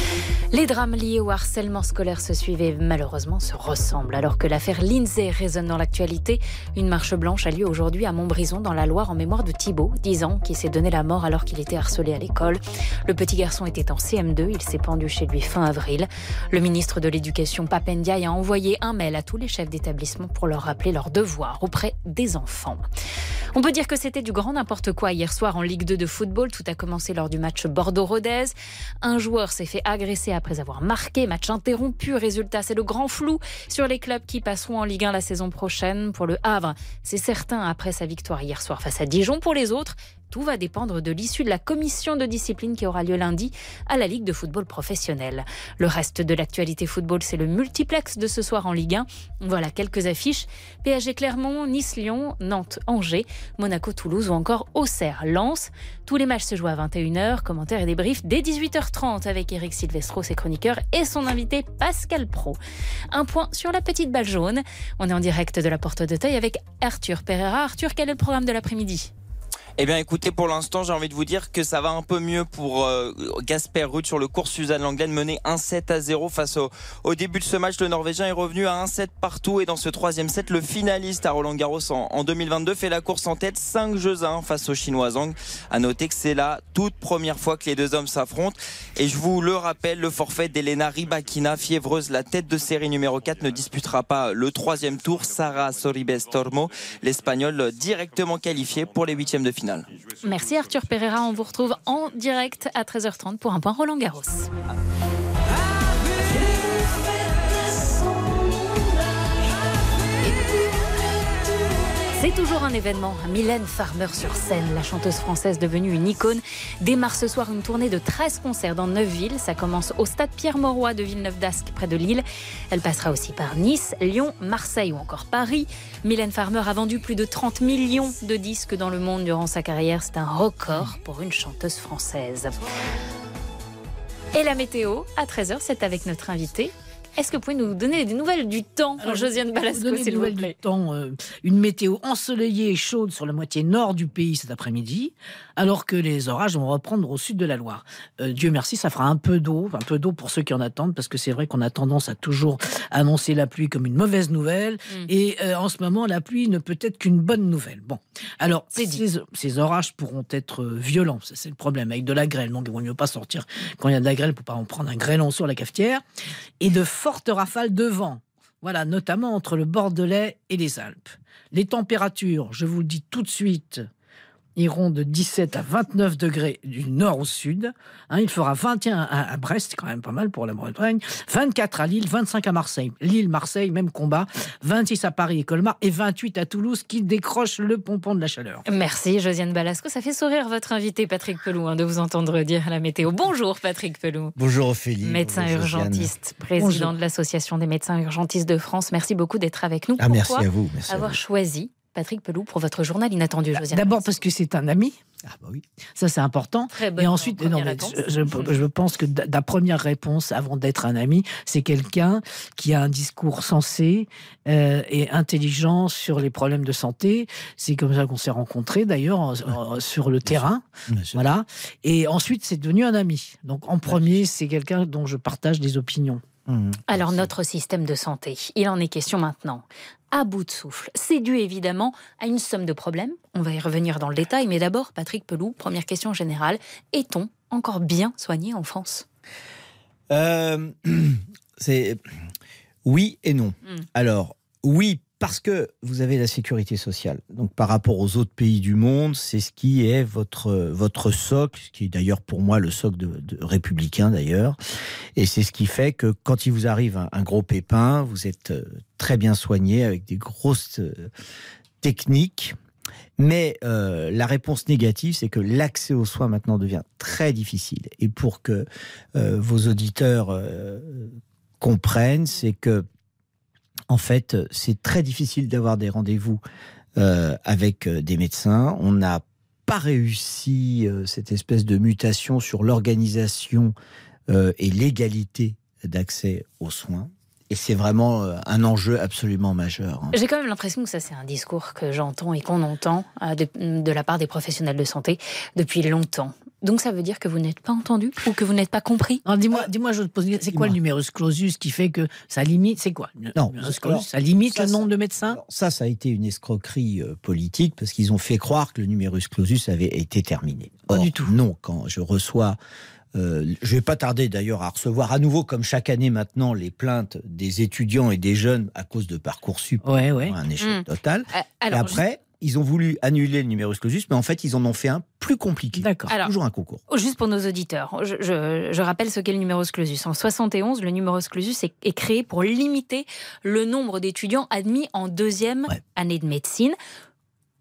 Speaker 4: Les drames liés au harcèlement scolaire se suivent et malheureusement se ressemblent. Alors que l'affaire Lindsay résonne dans l'actualité, une marche blanche a lieu aujourd'hui à Montbrison dans la Loire en mémoire de Thibault, 10 ans, qui s'est donné la mort alors qu'il était harcelé à l'école. Le petit garçon était en CM2, il s'est pendu chez lui fin avril. Le ministre de l'Éducation, Papendiaï, a envoyé un mail à tous les chefs d'établissement pour leur rappeler leurs devoirs auprès des enfants. On peut dire que c'était du grand n'importe quoi hier soir en Ligue 2 de football. Tout a commencé lors du match Bordeaux-Rodez. Un joueur s'est fait agresser après avoir marqué, match interrompu. Résultat, c'est le grand flou sur les clubs qui passeront en Ligue 1 la saison prochaine. Pour le Havre, c'est certain après sa victoire hier soir face à Dijon. Pour les autres, tout va dépendre de l'issue de la commission de discipline qui aura lieu lundi à la Ligue de football professionnel. Le reste de l'actualité football, c'est le multiplex de ce soir en Ligue 1. Voilà quelques affiches. PSG Clermont, Nice-Lyon, Nantes-Angers, Monaco-Toulouse ou encore Auxerre-Lens. Tous les matchs se jouent à 21h. Commentaires et débriefs dès 18h30 avec Eric Silvestro, ses chroniqueurs et son invité Pascal Pro. Un point sur la petite balle jaune. On est en direct de la porte d'Auteuil avec Arthur Pereira. Arthur, quel est le programme de l'après-midi?
Speaker 9: Eh bien, écoutez, pour l'instant, j'ai envie de vous dire que ça va un peu mieux pour euh, Gasper Ruud sur le cours Suzanne Langlaine, mené 1-7 à 0 face au, au début de ce match. Le Norvégien est revenu à 1-7 partout et dans ce troisième set, le finaliste à Roland Garros en, en 2022 fait la course en tête 5 jeux à 1 face au Chinois Zhang. À noter que c'est la toute première fois que les deux hommes s'affrontent. Et je vous le rappelle, le forfait d'Elena Rybakina, fiévreuse, la tête de série numéro 4, ne disputera pas le troisième tour. Sarah Soribes Tormo, l'Espagnol directement qualifié pour les huitièmes de
Speaker 4: Merci Arthur Pereira. On vous retrouve en direct à 13h30 pour un point Roland Garros. C'est toujours un événement. Mylène Farmer sur scène, la chanteuse française devenue une icône, démarre ce soir une tournée de 13 concerts dans 9 villes. Ça commence au stade Pierre-Mauroy de Villeneuve d'Ascq, près de Lille. Elle passera aussi par Nice, Lyon, Marseille ou encore Paris. Mylène Farmer a vendu plus de 30 millions de disques dans le monde durant sa carrière. C'est un record pour une chanteuse française. Et la météo, à 13h, c'est avec notre invité, est-ce que vous pouvez nous donner des nouvelles du temps,
Speaker 7: Alors,
Speaker 4: Josiane Balasco, s'il vous
Speaker 7: nouvelles
Speaker 4: plaît
Speaker 7: du temps, euh, une météo ensoleillée et chaude sur la moitié nord du pays cet après-midi, alors que les orages vont reprendre au sud de la Loire. Euh, Dieu merci, ça fera un peu d'eau, un peu d'eau pour ceux qui en attendent, parce que c'est vrai qu'on a tendance à toujours annoncer la pluie comme une mauvaise nouvelle, et euh, en ce moment, la pluie ne peut être qu'une bonne nouvelle. Bon, alors ces, ces orages pourront être violents, c'est le problème, avec de la grêle, donc il vaut mieux pas sortir quand il y a de la grêle pour pas en prendre un grêlon sur la cafetière, et de fortes rafales de vent. Voilà, notamment entre le Bordelais et les Alpes. Les températures, je vous le dis tout de suite, iront de 17 à 29 degrés du nord au sud. Hein, il fera 21 à, à Brest, quand même pas mal pour la Bretagne, 24 à Lille, 25 à Marseille. Lille, Marseille, même combat, 26 à Paris et Colmar et 28 à Toulouse qui décroche le pompon de la chaleur.
Speaker 4: Merci Josiane Balasco. Ça fait sourire votre invité Patrick Pelou hein, de vous entendre dire la météo. Bonjour Patrick Pelou.
Speaker 20: Bonjour Ophélie.
Speaker 4: Médecin
Speaker 20: Bonjour, Josiane.
Speaker 4: urgentiste, président
Speaker 20: Bonjour.
Speaker 4: de l'Association des médecins urgentistes de France. Merci beaucoup d'être avec nous.
Speaker 20: Ah, merci à vous, merci à
Speaker 4: avoir
Speaker 20: vous.
Speaker 4: choisi Patrick Pelou pour votre journal inattendu, Josiane
Speaker 7: D'abord parce que c'est un ami.
Speaker 20: Ah bah oui.
Speaker 7: Ça c'est important.
Speaker 4: Très bonne
Speaker 7: Et ensuite, non, mais je, je- je pense que la première réponse avant d'être un ami, c'est quelqu'un qui a un discours sensé euh, et intelligent sur les problèmes de santé. C'est comme ça qu'on s'est rencontrés d'ailleurs sur le terrain. Voilà. Et ensuite, c'est devenu un ami. Donc en premier, c'est quelqu'un dont je partage des opinions.
Speaker 20: Mmh.
Speaker 4: Alors notre système de santé, il en est question maintenant. À bout de souffle. C'est dû évidemment à une somme de problèmes. On va y revenir dans le détail. Mais d'abord, Patrick Pelou, première question générale. Est-on encore bien soigné en France?
Speaker 20: Euh, c'est oui et non.
Speaker 4: Mm.
Speaker 20: Alors oui parce que vous avez la sécurité sociale. Donc par rapport aux autres pays du monde, c'est ce qui est votre votre socle, ce qui est d'ailleurs pour moi le socle de, républicain d'ailleurs. Et c'est ce qui fait que quand il vous arrive un, gros pépin, vous êtes euh, très bien soigné avec des grosses euh, techniques. Mais euh, la réponse négative, c'est que l'accès aux soins maintenant devient très difficile. Et pour que vos auditeurs comprennent, c'est que en fait, c'est très difficile d'avoir des rendez-vous euh, avec euh, des médecins. On n'a pas réussi euh, cette espèce de mutation sur l'organisation euh, et l'égalité d'accès aux soins. Et c'est vraiment euh, un enjeu absolument majeur. hein.
Speaker 4: J'ai quand même l'impression que ça, c'est un discours que j'entends et qu'on entend euh, de la part des professionnels de santé depuis longtemps. Donc ça veut dire que vous n'êtes pas entendu ou que vous n'êtes pas compris
Speaker 7: Alors, dis-moi, dis-moi, je te pose, c'est quoi le numerus clausus qui fait que ça limite C'est quoi le
Speaker 20: Non,
Speaker 7: numerus
Speaker 20: alors,
Speaker 7: clausus, ça limite
Speaker 20: ça,
Speaker 7: le nombre de médecins?
Speaker 20: Ça, ça a été une escroquerie euh, politique parce qu'ils ont fait croire que le numerus clausus avait été terminé. Pas du tout. Non, quand je reçois, euh, je vais pas tarder d'ailleurs à recevoir à nouveau, comme chaque année maintenant, les plaintes des étudiants et des jeunes à cause de parcoursup.
Speaker 7: Ouais, ouais.
Speaker 20: Un échec
Speaker 4: Mm.
Speaker 20: total.
Speaker 4: Euh,
Speaker 20: et après, ils ont voulu annuler le numerus clausus, mais en fait, ils en ont fait un plus compliqué.
Speaker 7: D'accord.
Speaker 4: Alors,
Speaker 20: Toujours un concours.
Speaker 4: Oh, Juste pour nos auditeurs, je, je- je rappelle ce qu'est le numerus clausus. En 71, le numerus clausus est, est créé pour limiter le nombre d'étudiants admis en deuxième année de médecine.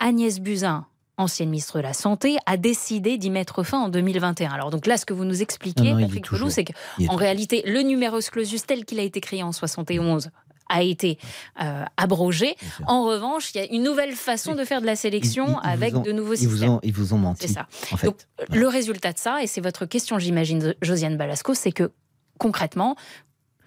Speaker 4: Agnès Buzyn, ancienne ministre de la Santé, a décidé d'y mettre fin en 2021. Alors donc là, ce que vous nous expliquez, Patrick Pelou, c'est qu'en réalité, le numerus clausus tel qu'il a été créé en 71 a été euh, abrogé. En revanche, il y a une nouvelle façon de faire de la sélection
Speaker 20: Ils- ils vous
Speaker 4: avec
Speaker 20: ont-
Speaker 4: de nouveaux
Speaker 20: ils vous
Speaker 4: systèmes.
Speaker 20: ont, ils vous ont menti.
Speaker 4: C'est ça.
Speaker 20: En fait.
Speaker 4: Donc, le résultat de ça, et c'est votre question, j'imagine, Josiane Balasco, c'est que concrètement,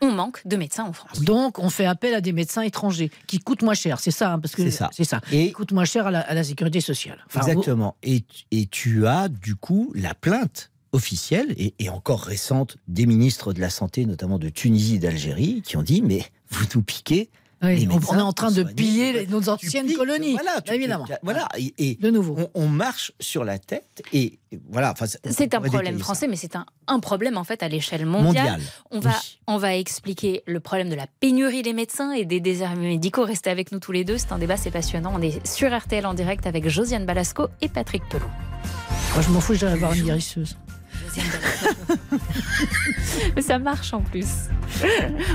Speaker 4: on manque de médecins en France.
Speaker 7: Donc, on fait appel à des médecins étrangers qui coûtent moins cher, c'est ça, hein, parce que
Speaker 20: C'est ça.
Speaker 7: c'est ça,
Speaker 20: Et
Speaker 7: qui coûtent moins cher à la, à la sécurité sociale. Enfin,
Speaker 20: Exactement. Et, et tu as du coup la plainte officielle et, et encore récente des ministres de la Santé, notamment de Tunisie et d'Algérie, qui ont dit mais vous nous piquez.
Speaker 7: Oui, on- est en train de piller les- nos anciennes
Speaker 20: piques,
Speaker 7: colonies.
Speaker 20: Voilà, tu-
Speaker 7: évidemment.
Speaker 20: Voilà. Et, et
Speaker 7: de nouveau,
Speaker 20: on, on marche sur la tête et et voilà. enfin,
Speaker 4: C'est un problème
Speaker 20: ça.
Speaker 4: français, mais c'est un, un problème en fait à l'échelle mondiale.
Speaker 20: Mondial,
Speaker 4: On, va,
Speaker 20: oui.
Speaker 4: on va expliquer le problème de la pénurie des médecins et des déserts médicaux. Restez avec nous tous les deux, c'est un débat, c'est passionnant. On est sur RTL en direct avec Josiane Balasco et Patrick Pelou.
Speaker 7: Moi, je m'en fous, j'allais avoir une guérisseuse.
Speaker 4: Mais ça marche en plus.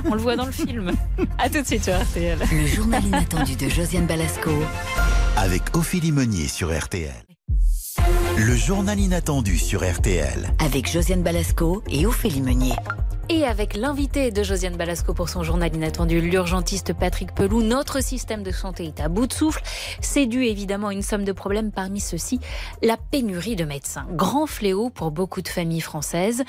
Speaker 4: On le voit dans le film. À tout de suite sur RTL.
Speaker 2: Le journal inattendu de Josiane Balasco.
Speaker 1: Avec Ophélie Meunier sur RTL. Le journal inattendu sur RTL.
Speaker 2: Avec Josiane Balasco et Ophélie Meunier.
Speaker 4: Et avec l'invité de Josiane Balasco pour son journal inattendu, l'urgentiste Patrick Pelou, notre système de santé est à bout de souffle. C'est dû évidemment à une somme de problèmes parmi ceux-ci. La pénurie de médecins. Grand fléau pour beaucoup de familles françaises.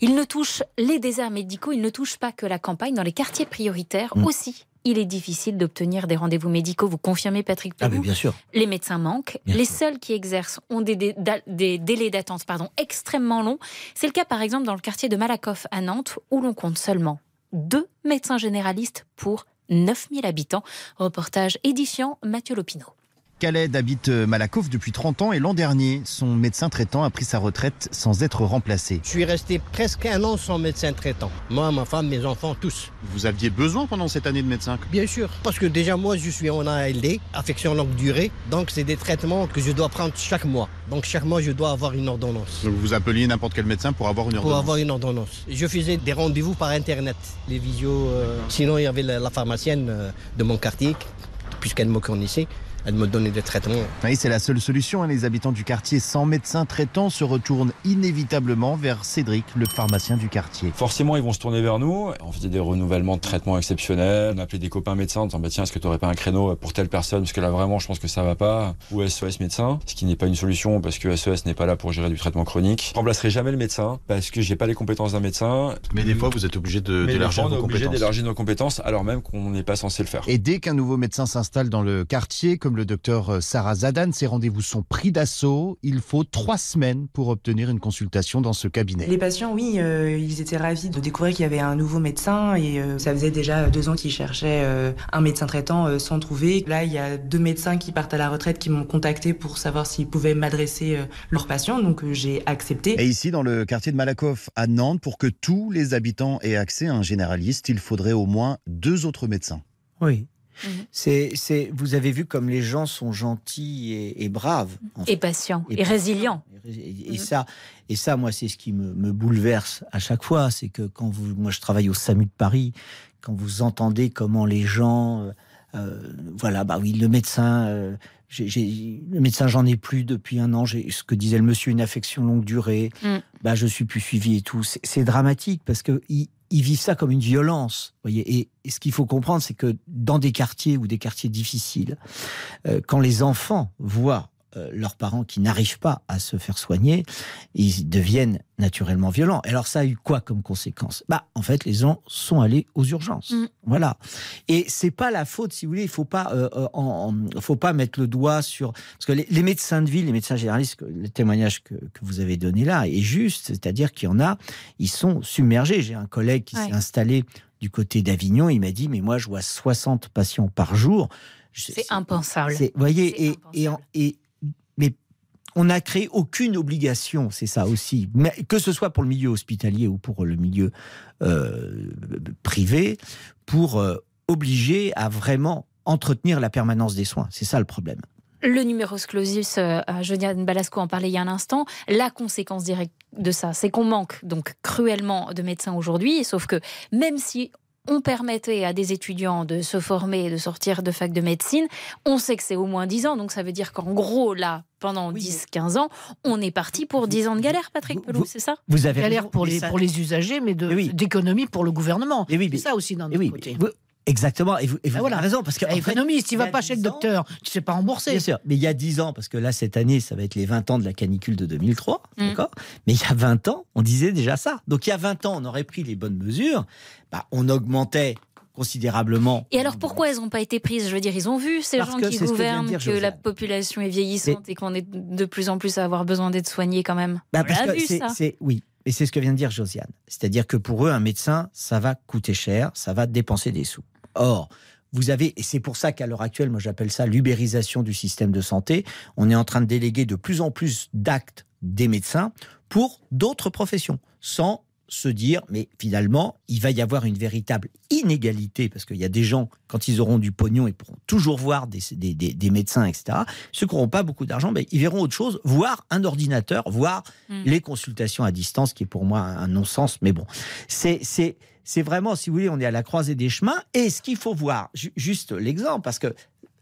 Speaker 4: Il ne touche les déserts médicaux, il ne touche pas que la campagne. Dans les quartiers prioritaires
Speaker 20: Mm.
Speaker 4: aussi, il est difficile d'obtenir des rendez-vous médicaux. Vous confirmez, Patrick
Speaker 20: Ah,
Speaker 4: Pelou
Speaker 20: mais bien sûr.
Speaker 4: Les médecins manquent.
Speaker 20: Bien
Speaker 4: les
Speaker 20: sûr.
Speaker 4: seuls qui exercent ont des, délais d'attente extrêmement longs. C'est le cas, par exemple, dans le quartier de Malakoff à Nantes, où l'on compte seulement deux médecins généralistes pour 9000 habitants. Reportage édifiant Mathieu Lopineau.
Speaker 21: Khaled habite euh, Malakoff depuis 30 ans et l'an dernier, son médecin traitant a pris sa retraite sans être remplacé.
Speaker 22: Je suis resté presque un an sans médecin traitant. Moi, ma femme, mes enfants, tous.
Speaker 21: Vous aviez besoin pendant cette année de médecin?
Speaker 22: Bien sûr, parce que déjà moi je suis en ALD, affection longue durée, donc c'est des traitements que je dois prendre chaque mois. Donc chaque mois je dois avoir une ordonnance.
Speaker 21: Donc vous appeliez n'importe quel médecin pour avoir une
Speaker 22: Pour
Speaker 21: ordonnance?
Speaker 22: avoir une ordonnance. Je faisais des rendez-vous par internet, les visios. euh, Sinon il y avait la, la pharmacienne euh, de mon quartier, puisqu'elle me connaissait, elle me donnait des traitements.
Speaker 21: Oui, c'est la seule solution. hein. Les habitants du quartier sans médecin traitant se retournent inévitablement vers Cédric, le pharmacien du quartier.
Speaker 23: Forcément, ils vont se tourner vers nous. On faisait des renouvellements de traitements exceptionnels. On appelait des copains médecins en disant bah, Tiens, est-ce que tu n'aurais pas un créneau pour telle personne? Parce que là, vraiment, je pense que ça va pas. Ou SOS médecin, ce qui n'est pas une solution parce que SOS n'est pas là pour gérer du traitement chronique. Je remplacerai jamais le médecin parce que j'ai pas les compétences d'un médecin.
Speaker 21: Mais des fois, vous êtes obligé de- d'élargir
Speaker 23: nos compétences alors même qu'on n'est pas censé le faire.
Speaker 21: Et dès qu'un nouveau médecin s'installe dans le quartier, comme le docteur euh, Sarah Zadan, ses rendez-vous sont pris d'assaut. Il faut trois semaines pour obtenir une consultation dans ce cabinet.
Speaker 24: Les patients, oui, euh, ils étaient ravis de découvrir qu'il y avait un nouveau médecin et euh, ça faisait déjà deux ans qu'ils cherchaient euh, un médecin traitant euh, sans trouver. Là, il y a deux médecins qui partent à la retraite qui m'ont contacté pour savoir s'ils pouvaient m'adresser euh, leurs patients, donc euh, j'ai accepté.
Speaker 21: Et ici, dans le quartier de Malakoff, à Nantes, pour que tous les habitants aient accès à un généraliste, il faudrait au moins deux autres médecins.
Speaker 20: Oui. C'est, c'est, vous avez vu comme les gens sont gentils et, et braves. en
Speaker 4: Et patients, et,
Speaker 20: Et
Speaker 4: résilients.
Speaker 20: Et, et ça, et ça, moi, c'est ce qui me, me bouleverse à chaque fois, c'est que quand vous, moi, je travaille au SAMU de Paris, quand vous entendez comment les gens, euh, euh, voilà, bah oui, le médecin, euh, le médecin, j'en ai plus depuis un an. J'ai ce que disait le monsieur, une affection longue durée.
Speaker 4: Mm.
Speaker 20: Bah, je suis plus suivi et tout. C'est dramatique parce que ils vivent ça comme une violence. Voyez. Et, ce qu'il faut comprendre, c'est que dans des quartiers ou des quartiers difficiles, euh, quand les enfants voient euh, leurs parents qui n'arrivent pas à se faire soigner, ils deviennent naturellement violents. Et alors ça a eu quoi comme conséquence? Bah en fait les gens sont allés aux urgences.
Speaker 4: Mm.
Speaker 20: Voilà. Et c'est pas la faute si vous voulez, il faut pas euh, euh, en- en- faut pas mettre le doigt sur parce que les, les médecins de ville, les médecins généralistes, le témoignage que, que vous avez donné là est juste, c'est-à-dire qu'il y en a, ils sont submergés. J'ai un collègue qui
Speaker 4: Ouais.
Speaker 20: s'est installé du côté d'Avignon, il m'a dit mais moi je vois 60 patients par jour.
Speaker 4: C'est impensable.
Speaker 20: Vous voyez, et, et, en- et- mais on n'a créé aucune obligation, c'est ça aussi, que ce soit pour le milieu hospitalier ou pour le milieu euh, privé, pour euh, obliger à vraiment entretenir la permanence des soins. C'est ça le problème.
Speaker 4: Le numerus clausus, euh, Balasco en parlait il y a un instant, la conséquence directe de ça, c'est qu'on manque donc cruellement de médecins aujourd'hui, sauf que même si on permettait à des étudiants de se former et de sortir de fac de médecine, on sait que c'est au moins 10 ans, donc ça veut dire qu'en gros, là, pendant 10-15 ans, on est parti pour 10 ans de galère, Patrick Pelou, c'est ça?
Speaker 20: Vous avez
Speaker 25: galère
Speaker 20: raison,
Speaker 25: pour les,
Speaker 20: ça-
Speaker 25: pour les usagers, mais
Speaker 20: oui.
Speaker 25: d'économie pour le gouvernement.
Speaker 20: Et oui, mais-
Speaker 25: c'est ça aussi d'un
Speaker 20: Et
Speaker 25: autre
Speaker 20: oui,
Speaker 25: côté.
Speaker 20: mais vous- exactement. Et vous, et vous
Speaker 25: Ah,
Speaker 20: avez
Speaker 25: voilà.
Speaker 20: raison parce que fait,
Speaker 25: économiste, il
Speaker 20: y
Speaker 25: va pas chez le
Speaker 20: 10 ans-
Speaker 25: docteur, tu sais pas rembourser.
Speaker 20: Bien sûr, mais il y a 10 ans, parce que là, cette année, ça va être les 20 ans de la canicule de 2003,
Speaker 4: Mm.
Speaker 20: d'accord? Mais il y a 20 ans, on disait déjà ça. Donc il y a 20 ans, on aurait pris les bonnes mesures, bah, on augmentait considérablement.
Speaker 4: Et alors pourquoi elles n'ont pas été prises? Je veux dire, ils ont vu ces
Speaker 20: Parce
Speaker 4: gens qui
Speaker 20: que
Speaker 4: gouvernent
Speaker 20: dire
Speaker 4: que la population est vieillissante et qu'on est de plus en plus à avoir besoin d'être soigné quand même.
Speaker 20: Bah, parce que
Speaker 4: vu ça.
Speaker 20: oui, et c'est ce que vient de dire Josiane. C'est-à-dire que pour eux, un médecin, ça va coûter cher, ça va dépenser des sous. Or, vous avez, et c'est pour ça qu'à l'heure actuelle, moi j'appelle ça l'ubérisation du système de santé, on est en train de déléguer de plus en plus d'actes des médecins pour d'autres professions, sans se dire, mais finalement, il va y avoir une véritable inégalité, parce qu'il y a des gens, quand ils auront du pognon, ils pourront toujours voir des, des, des- des médecins, etc. Ceux qui n'auront pas beaucoup d'argent, ben, ils verront autre chose, voir un ordinateur, voir
Speaker 4: Mm.
Speaker 20: les consultations à distance, qui est pour moi un, un non-sens. Mais bon, c'est c'est c'est vraiment, si vous voulez, on est à la croisée des chemins. Et ce qu'il faut voir, ju- juste l'exemple, parce que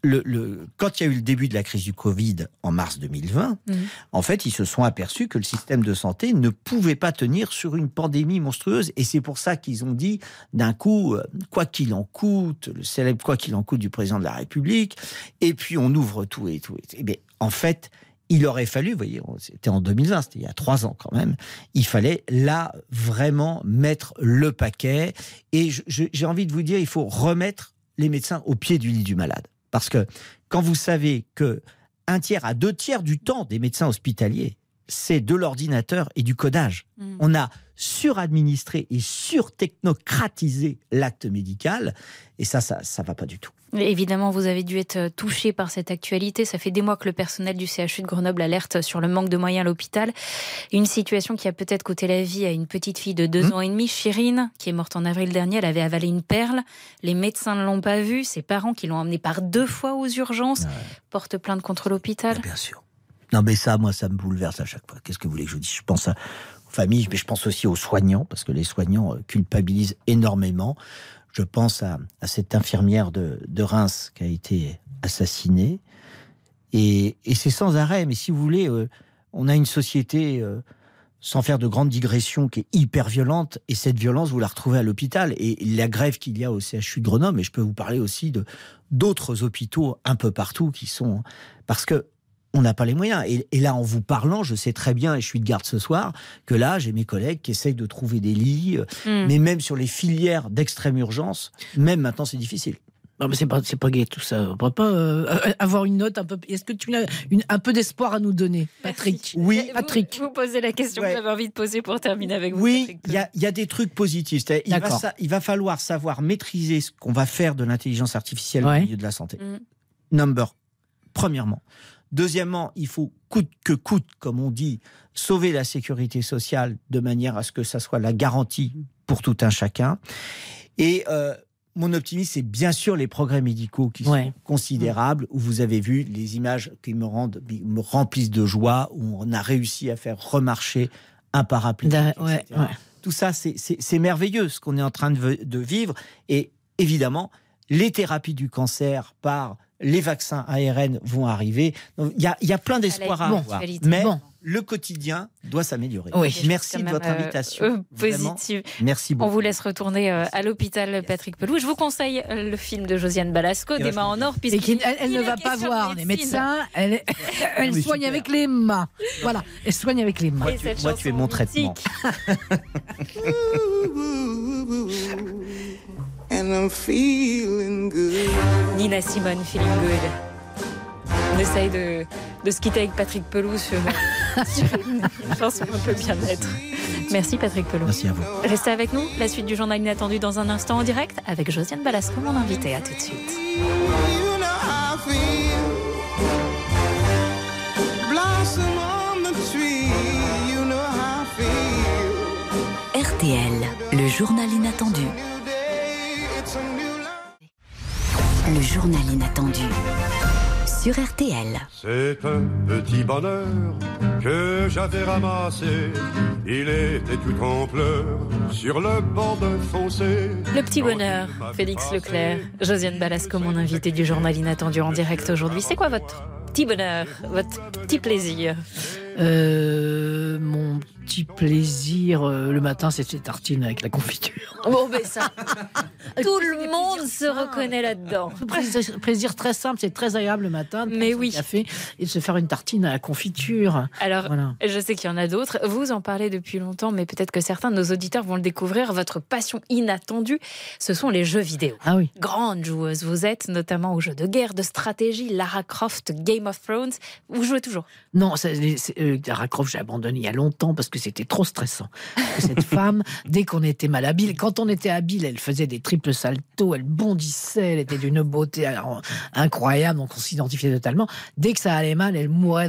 Speaker 20: le, le- quand il y a eu le début de la crise du Covid en mars 2020,
Speaker 4: Mhm.
Speaker 20: en fait, ils se sont aperçus que le système de santé ne pouvait pas tenir sur une pandémie monstrueuse. Et c'est pour ça qu'ils ont dit, d'un coup, euh, quoi qu'il en coûte, le célèbre quoi qu'il en coûte du président de la République, et puis on ouvre tout et tout. Et bien, en fait, il aurait fallu, vous voyez, c'était en 2020, c'était il y a trois ans quand même, il fallait là vraiment mettre le paquet. Et j'ai envie de vous dire, il faut remettre les médecins au pied du lit du malade. Parce que quand vous savez que un tiers à deux tiers du temps des médecins hospitaliers, c'est de l'ordinateur et du codage.
Speaker 4: Mm.
Speaker 20: On a suradministré et surtecnocratisé l'acte médical, et ça, ça, ça va pas du tout.
Speaker 4: Évidemment, vous avez dû être euh, touché par cette actualité. Ça fait des mois que le personnel du CHU de Grenoble alerte sur le manque de moyens à l'hôpital. Une situation qui a peut-être coûté la vie à une petite fille de deux ans et demi, Chirine, qui est morte en avril dernier. Elle avait avalé une perle. Les médecins ne l'ont pas vue. Ses parents, qui l'ont emmenée par deux fois aux urgences, portent plainte contre l'hôpital.
Speaker 20: Bien sûr. Non, mais ça, moi, ça me bouleverse à chaque fois. Qu'est-ce que vous voulez que je vous dise? Je pense à- aux familles, mais je pense aussi aux soignants, parce que les soignants euh, culpabilisent énormément. Je pense à, cette infirmière de, Reims qui a été assassinée. Et, et c'est sans arrêt. Mais si vous voulez, euh, on a une société, euh, sans faire de grandes digressions, qui est hyper violente. Et cette violence, vous la retrouvez à l'hôpital. Et la grève qu'il y a au CHU de Grenoble, et je peux vous parler aussi de d'autres hôpitaux un peu partout qui sont... Parce que on n'a pas les moyens. Et, et là, en vous parlant, je sais très bien, et je suis de garde ce soir, que là, j'ai mes collègues qui essayent de trouver des lits, euh,
Speaker 7: Mm.
Speaker 20: mais même sur les filières d'extrême urgence, même maintenant, c'est difficile.
Speaker 7: Non, mais c'est pas, c'est pas gai tout ça. On pourrait pas euh, avoir une note un peu. Est-ce que tu as une, un peu d'espoir à nous donner, Patrick?
Speaker 20: Oui,
Speaker 7: Patrick.
Speaker 4: Vous posez la question que j'avais envie de poser pour terminer avec vous.
Speaker 20: Oui, il y a, il y a des trucs positifs. Il va, sa- il va falloir savoir maîtriser ce qu'on va faire de l'intelligence artificielle
Speaker 7: Ouais.
Speaker 20: au milieu de la santé.
Speaker 4: Mm.
Speaker 20: Number, premièrement. Deuxièmement, il faut coûte que coûte, comme on dit, sauver la sécurité sociale de manière à ce que ça soit la garantie pour tout un chacun. Et euh, mon optimisme, c'est bien sûr les progrès médicaux qui sont considérables, où vous avez vu les images qui me rendent, me remplissent de joie, où on a réussi à faire remarcher un parapluie.
Speaker 7: Da- ouais, ouais.
Speaker 20: Tout ça, c'est- merveilleux ce qu'on est en train de vivre. Et évidemment, les thérapies du cancer par les vaccins ARN vont arriver. Il y a, il y a plein d'espoir à
Speaker 4: Bon,
Speaker 20: avoir. Mais
Speaker 4: Bon.
Speaker 20: le quotidien doit s'améliorer.
Speaker 4: Oui.
Speaker 20: Merci de votre
Speaker 4: euh,
Speaker 20: invitation.
Speaker 4: euh, positive.
Speaker 20: Merci
Speaker 4: On
Speaker 20: beaucoup.
Speaker 4: vous laisse retourner euh, à l'hôpital Patrick Pelou. Je vous conseille euh, le film de Josiane Balasco, Des mains en or,
Speaker 7: qu'il- elle, elle
Speaker 4: il
Speaker 7: ne va pas voir les médecins, elle, elle
Speaker 20: Oui,
Speaker 7: soigne
Speaker 20: super.
Speaker 7: avec les mains. Voilà, elle soigne avec les mains.
Speaker 4: Et cette
Speaker 20: Moi, tu es
Speaker 4: chanson
Speaker 20: mon traitement.
Speaker 26: And I'm feeling good.
Speaker 4: Nina Simone, Feeling Good. On essaye de, de se quitter avec Patrick Pelou sur, sur une, chanson un peu bien-être. Merci Patrick Pelou.
Speaker 20: Merci à vous.
Speaker 4: Restez avec nous, la suite du journal inattendu dans un instant en direct avec Josiane Balasco, mon invité. À tout de suite.
Speaker 2: RTL, le journal inattendu. Le journal inattendu. Sur RTL.
Speaker 27: C'est un petit bonheur que j'avais ramassé. Il était tout en pleurs sur le bord d'un fossé.
Speaker 4: Le petit bonheur, Félix Leclerc, Josiane Balasco, mon invité du journal inattendu en direct aujourd'hui. C'est quoi votre petit bonheur, votre petit plaisir?
Speaker 7: Euh, mon petit plaisir euh, le matin, c'est ces tartines avec la confiture.
Speaker 4: Bon, ben ça, tout le monde se reconnaît là-dedans.
Speaker 7: Plaisir, plaisir très simple, c'est très agréable le matin de
Speaker 4: Mais oui.
Speaker 7: café et de se faire une tartine à la confiture.
Speaker 4: Alors,
Speaker 7: Voilà.
Speaker 4: je sais qu'il y en a d'autres. Vous en parlez depuis longtemps, mais peut-être que certains de nos auditeurs vont le découvrir. Votre passion inattendue, ce sont les jeux vidéo.
Speaker 7: Ah oui.
Speaker 4: Grande joueuse, vous êtes notamment aux jeux de guerre, de stratégie, Lara Croft, Game of Thrones. Vous jouez toujours?
Speaker 7: Non, euh, Lara Croft, j'ai abandonné il y a longtemps parce que c'était trop stressant. Cette femme, dès qu'on était mal habile, quand on était habile, elle faisait des triples saltos, elle bondissait, elle était d'une beauté incroyable, donc on s'identifiait totalement. Dès que ça allait mal, elle mourait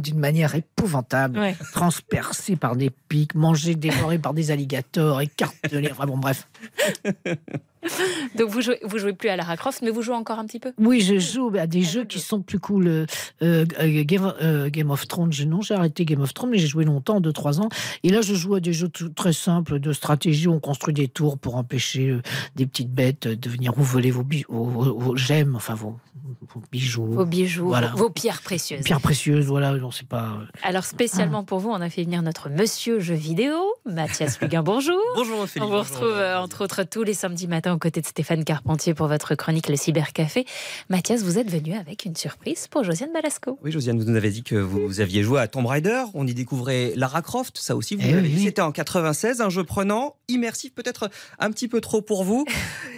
Speaker 7: d'une manière épouvantable,
Speaker 4: Ouais.
Speaker 7: transpercée par des pics, mangée, dévorée par des alligators, écartelée, enfin bon, bref.
Speaker 4: Donc vous jouez, vous jouez plus à Lara Croft, mais vous jouez encore un petit peu?
Speaker 7: Oui, je joue à des jeux qui sont plus cool. Euh, euh, Game, euh, Game of Thrones, je- non, j'ai arrêté Game of Thrones, mais j'ai joué longtemps, 2-3 ans. Et là, je joue à des jeux tout- très simples de stratégie. On construit des tours pour empêcher euh, des petites bêtes de venir vous voler vos, bi- vos, vos- vos gemmes, enfin vos, vos bijoux.
Speaker 4: Vos bijoux,
Speaker 7: Voilà.
Speaker 4: vos pierres précieuses.
Speaker 7: Pierres précieuses, voilà, on sait pas.
Speaker 4: Alors spécialement pour vous, on a fait venir notre monsieur jeu vidéo, Mathias Luguin, bonjour.
Speaker 28: Bonjour Ophélie.
Speaker 4: On vous retrouve entre autres tous les samedis matins aux côtés de Stéphane Carpentier pour votre chronique Le Cybercafé. Mathias, vous êtes venu avec une surprise pour Josiane Balasco.
Speaker 28: Oui, Josiane, vous nous avez dit que vous aviez joué à Tomb Raider. On y découvrait Lara Croft, ça aussi, vous
Speaker 7: Eh
Speaker 28: l'avez
Speaker 7: oui,
Speaker 28: dit. C'était en 96, un jeu prenant, immersif, peut-être un petit peu trop pour vous.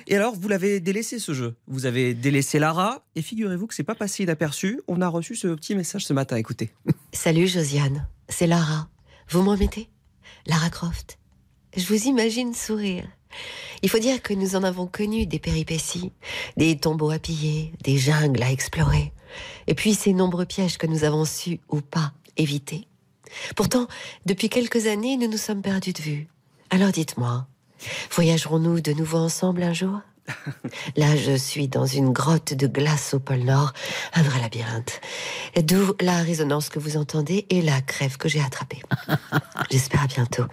Speaker 28: Et alors, vous l'avez délaissé ce jeu. Vous avez délaissé Lara, et figurez-vous que c'est pas passé inaperçu. On a reçu ce petit message ce matin, écoutez.
Speaker 29: Salut Josiane, c'est Lara. Vous m'en mettez Lara Croft. Je vous imagine sourire. Il faut dire que nous en avons connu des péripéties, des tombeaux à piller, des jungles à explorer, et puis ces nombreux pièges que nous avons su ou pas éviter. Pourtant, depuis quelques années, nous nous sommes perdus de vue. Alors dites-moi, voyagerons-nous de nouveau ensemble un jour? Là, je suis dans une grotte de glace au pôle Nord, un vrai labyrinthe. D'où la résonance que vous entendez et la crève que j'ai attrapée. J'espère à bientôt.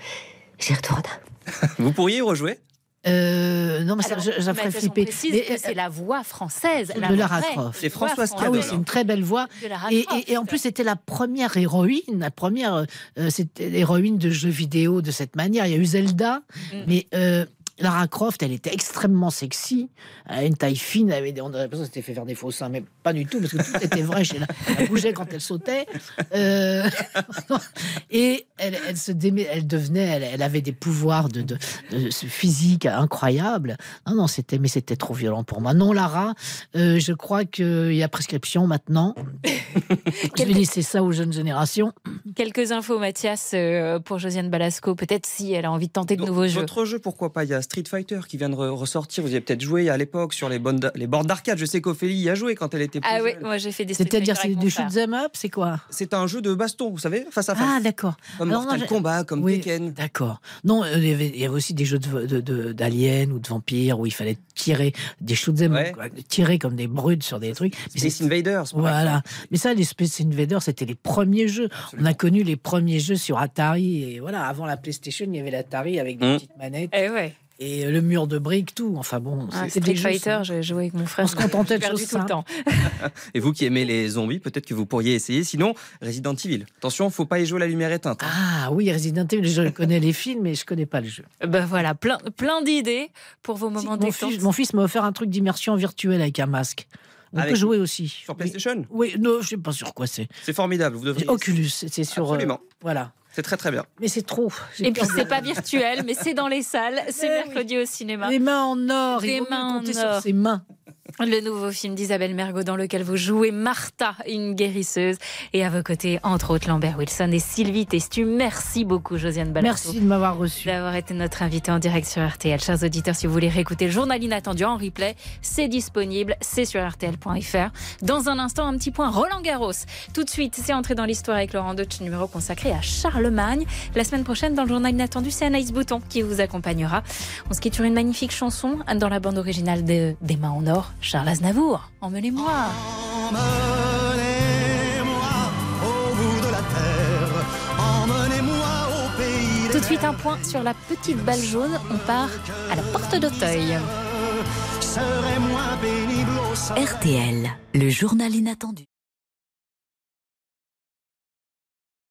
Speaker 29: J'y retourne.
Speaker 28: Vous pourriez y rejouer?
Speaker 7: Euh, non, mais ça,
Speaker 4: Alors,
Speaker 7: ferait flipper. euh,
Speaker 4: c'est la voix française, la
Speaker 7: de Lara Croft.
Speaker 28: C'est Françoise
Speaker 7: Ah oui, c'est une très belle voix. Et,
Speaker 4: Croft.
Speaker 7: et- et en plus, c'était la première héroïne, la première, euh, c'était l'héroïne de jeux vidéo de cette manière. Il y a eu Zelda,
Speaker 4: Mm.
Speaker 7: mais euh, Lara Croft, elle était extrêmement sexy, elle avait une taille fine, elle avait des, on a l'impression qu'elle s'était fait faire des faux seins, mais pas du tout, parce que tout était vrai chez elle. Elle bougeait quand elle sautait. Euh, et elle, elle se démé- elle devenait, elle, elle avait des pouvoirs de, de, de ce physique incroyables. Non, non, c'était, mais c'était trop violent pour moi. Non, Lara, euh, je crois qu'il y a prescription maintenant. je vais laisser ça aux jeunes générations.
Speaker 4: Quelques infos, Mathias, euh, pour Josiane Balasco. Peut-être si elle a envie de tenter de
Speaker 28: Donc,
Speaker 4: nouveaux jeux.
Speaker 28: Votre jeu, pourquoi pas Il y a Street Fighter qui vient de re- ressortir. Vous y avez peut-être joué à l'époque sur les, bonnes- les bords d'arcade. Je sais qu'Ophélie y a joué quand elle était plus
Speaker 4: Ah oui,
Speaker 28: jeune.
Speaker 4: moi j'ai fait des
Speaker 7: C'est-à-dire, c'est du
Speaker 4: mon
Speaker 7: shoot
Speaker 4: frère.
Speaker 7: 'em up, c'est quoi?
Speaker 28: C'est un jeu de baston, vous savez, face à face.
Speaker 7: Ah, d'accord.
Speaker 28: Comme
Speaker 7: Alors,
Speaker 28: Mortal
Speaker 7: non,
Speaker 28: Kombat, comme
Speaker 7: Oui,
Speaker 28: Tekken.
Speaker 7: D'accord. Non, euh, il y, avait, il y avait aussi des jeux d'aliens de, de, d'aliens ou de vampires où il fallait tirer des shoot 'em up, quoi, tirer comme des brutes sur des trucs.
Speaker 28: Space
Speaker 7: c'est-
Speaker 28: Invaders.
Speaker 7: Voilà. Mais ça, les Space Invaders, c'était les premiers jeux. On a connu les premiers jeux sur Atari. Et voilà, avant la PlayStation, il y avait l'Atari avec des
Speaker 28: Mm.
Speaker 7: petites manettes.
Speaker 4: Eh ouais.
Speaker 7: Et euh, le mur de briques, tout. Enfin bon,
Speaker 4: Ah,
Speaker 7: c'était
Speaker 4: Street Fighter, j'ai joué avec mon frère.
Speaker 7: On se contentait de choses
Speaker 4: tout le temps.
Speaker 28: Et vous qui aimez les zombies, peut-être que vous pourriez essayer. Sinon, Resident Evil. Attention, faut pas y jouer à la lumière éteinte. hein.
Speaker 7: Ah oui, Resident Evil, je connais les films, mais je connais pas le jeu.
Speaker 4: Ben voilà, plein, plein d'idées pour vos moments
Speaker 7: mon,
Speaker 4: détente.
Speaker 7: fils, mon fils m'a offert un truc d'immersion virtuelle avec un masque. On
Speaker 28: Avec-
Speaker 7: peut jouer aussi.
Speaker 28: Sur PlayStation
Speaker 7: Oui, non, je sais pas sur quoi c'est.
Speaker 28: C'est formidable. Vous devriez.
Speaker 7: Oculus, c'est c'est sur. euh,
Speaker 28: Absolument.
Speaker 7: voilà.
Speaker 28: C'est très très bien.
Speaker 7: Mais c'est trop.
Speaker 4: Et puis c'est pas virtuel, mais c'est dans les salles. C'est mercredi au cinéma.
Speaker 7: Les mains en or, il mieux
Speaker 4: mains en or.
Speaker 7: sur ses mains.
Speaker 4: Le nouveau film d'Isabelle Mergot dans lequel vous jouez Martha, une guérisseuse. Et à vos côtés, entre autres, Lambert Wilson et Sylvie Testu. Merci beaucoup, Josiane Balasco.
Speaker 7: Merci de m'avoir reçu.
Speaker 4: D'avoir été notre invité en direct sur RTL. Chers auditeurs, si vous voulez réécouter le journal inattendu en replay, c'est disponible, c'est sur RTL.fr. Dans un instant, un petit point Roland Garros. Tout de suite, c'est entré dans l'histoire avec Laurent Deutsch, numéro consacré à Charlemagne. La semaine prochaine, dans le journal inattendu, c'est Anaïs Bouton qui vous accompagnera. On se quitte sur une magnifique chanson dans la bande originale de Des mains en or, Charles Aznavour. Emmenez-moi.
Speaker 30: Emmenez-moi au bout de la terre, emmenez-moi au pays
Speaker 4: Tout de suite, un point sur la petite balle jaune. On part à la porte d'Auteuil.
Speaker 2: RTL, le journal inattendu.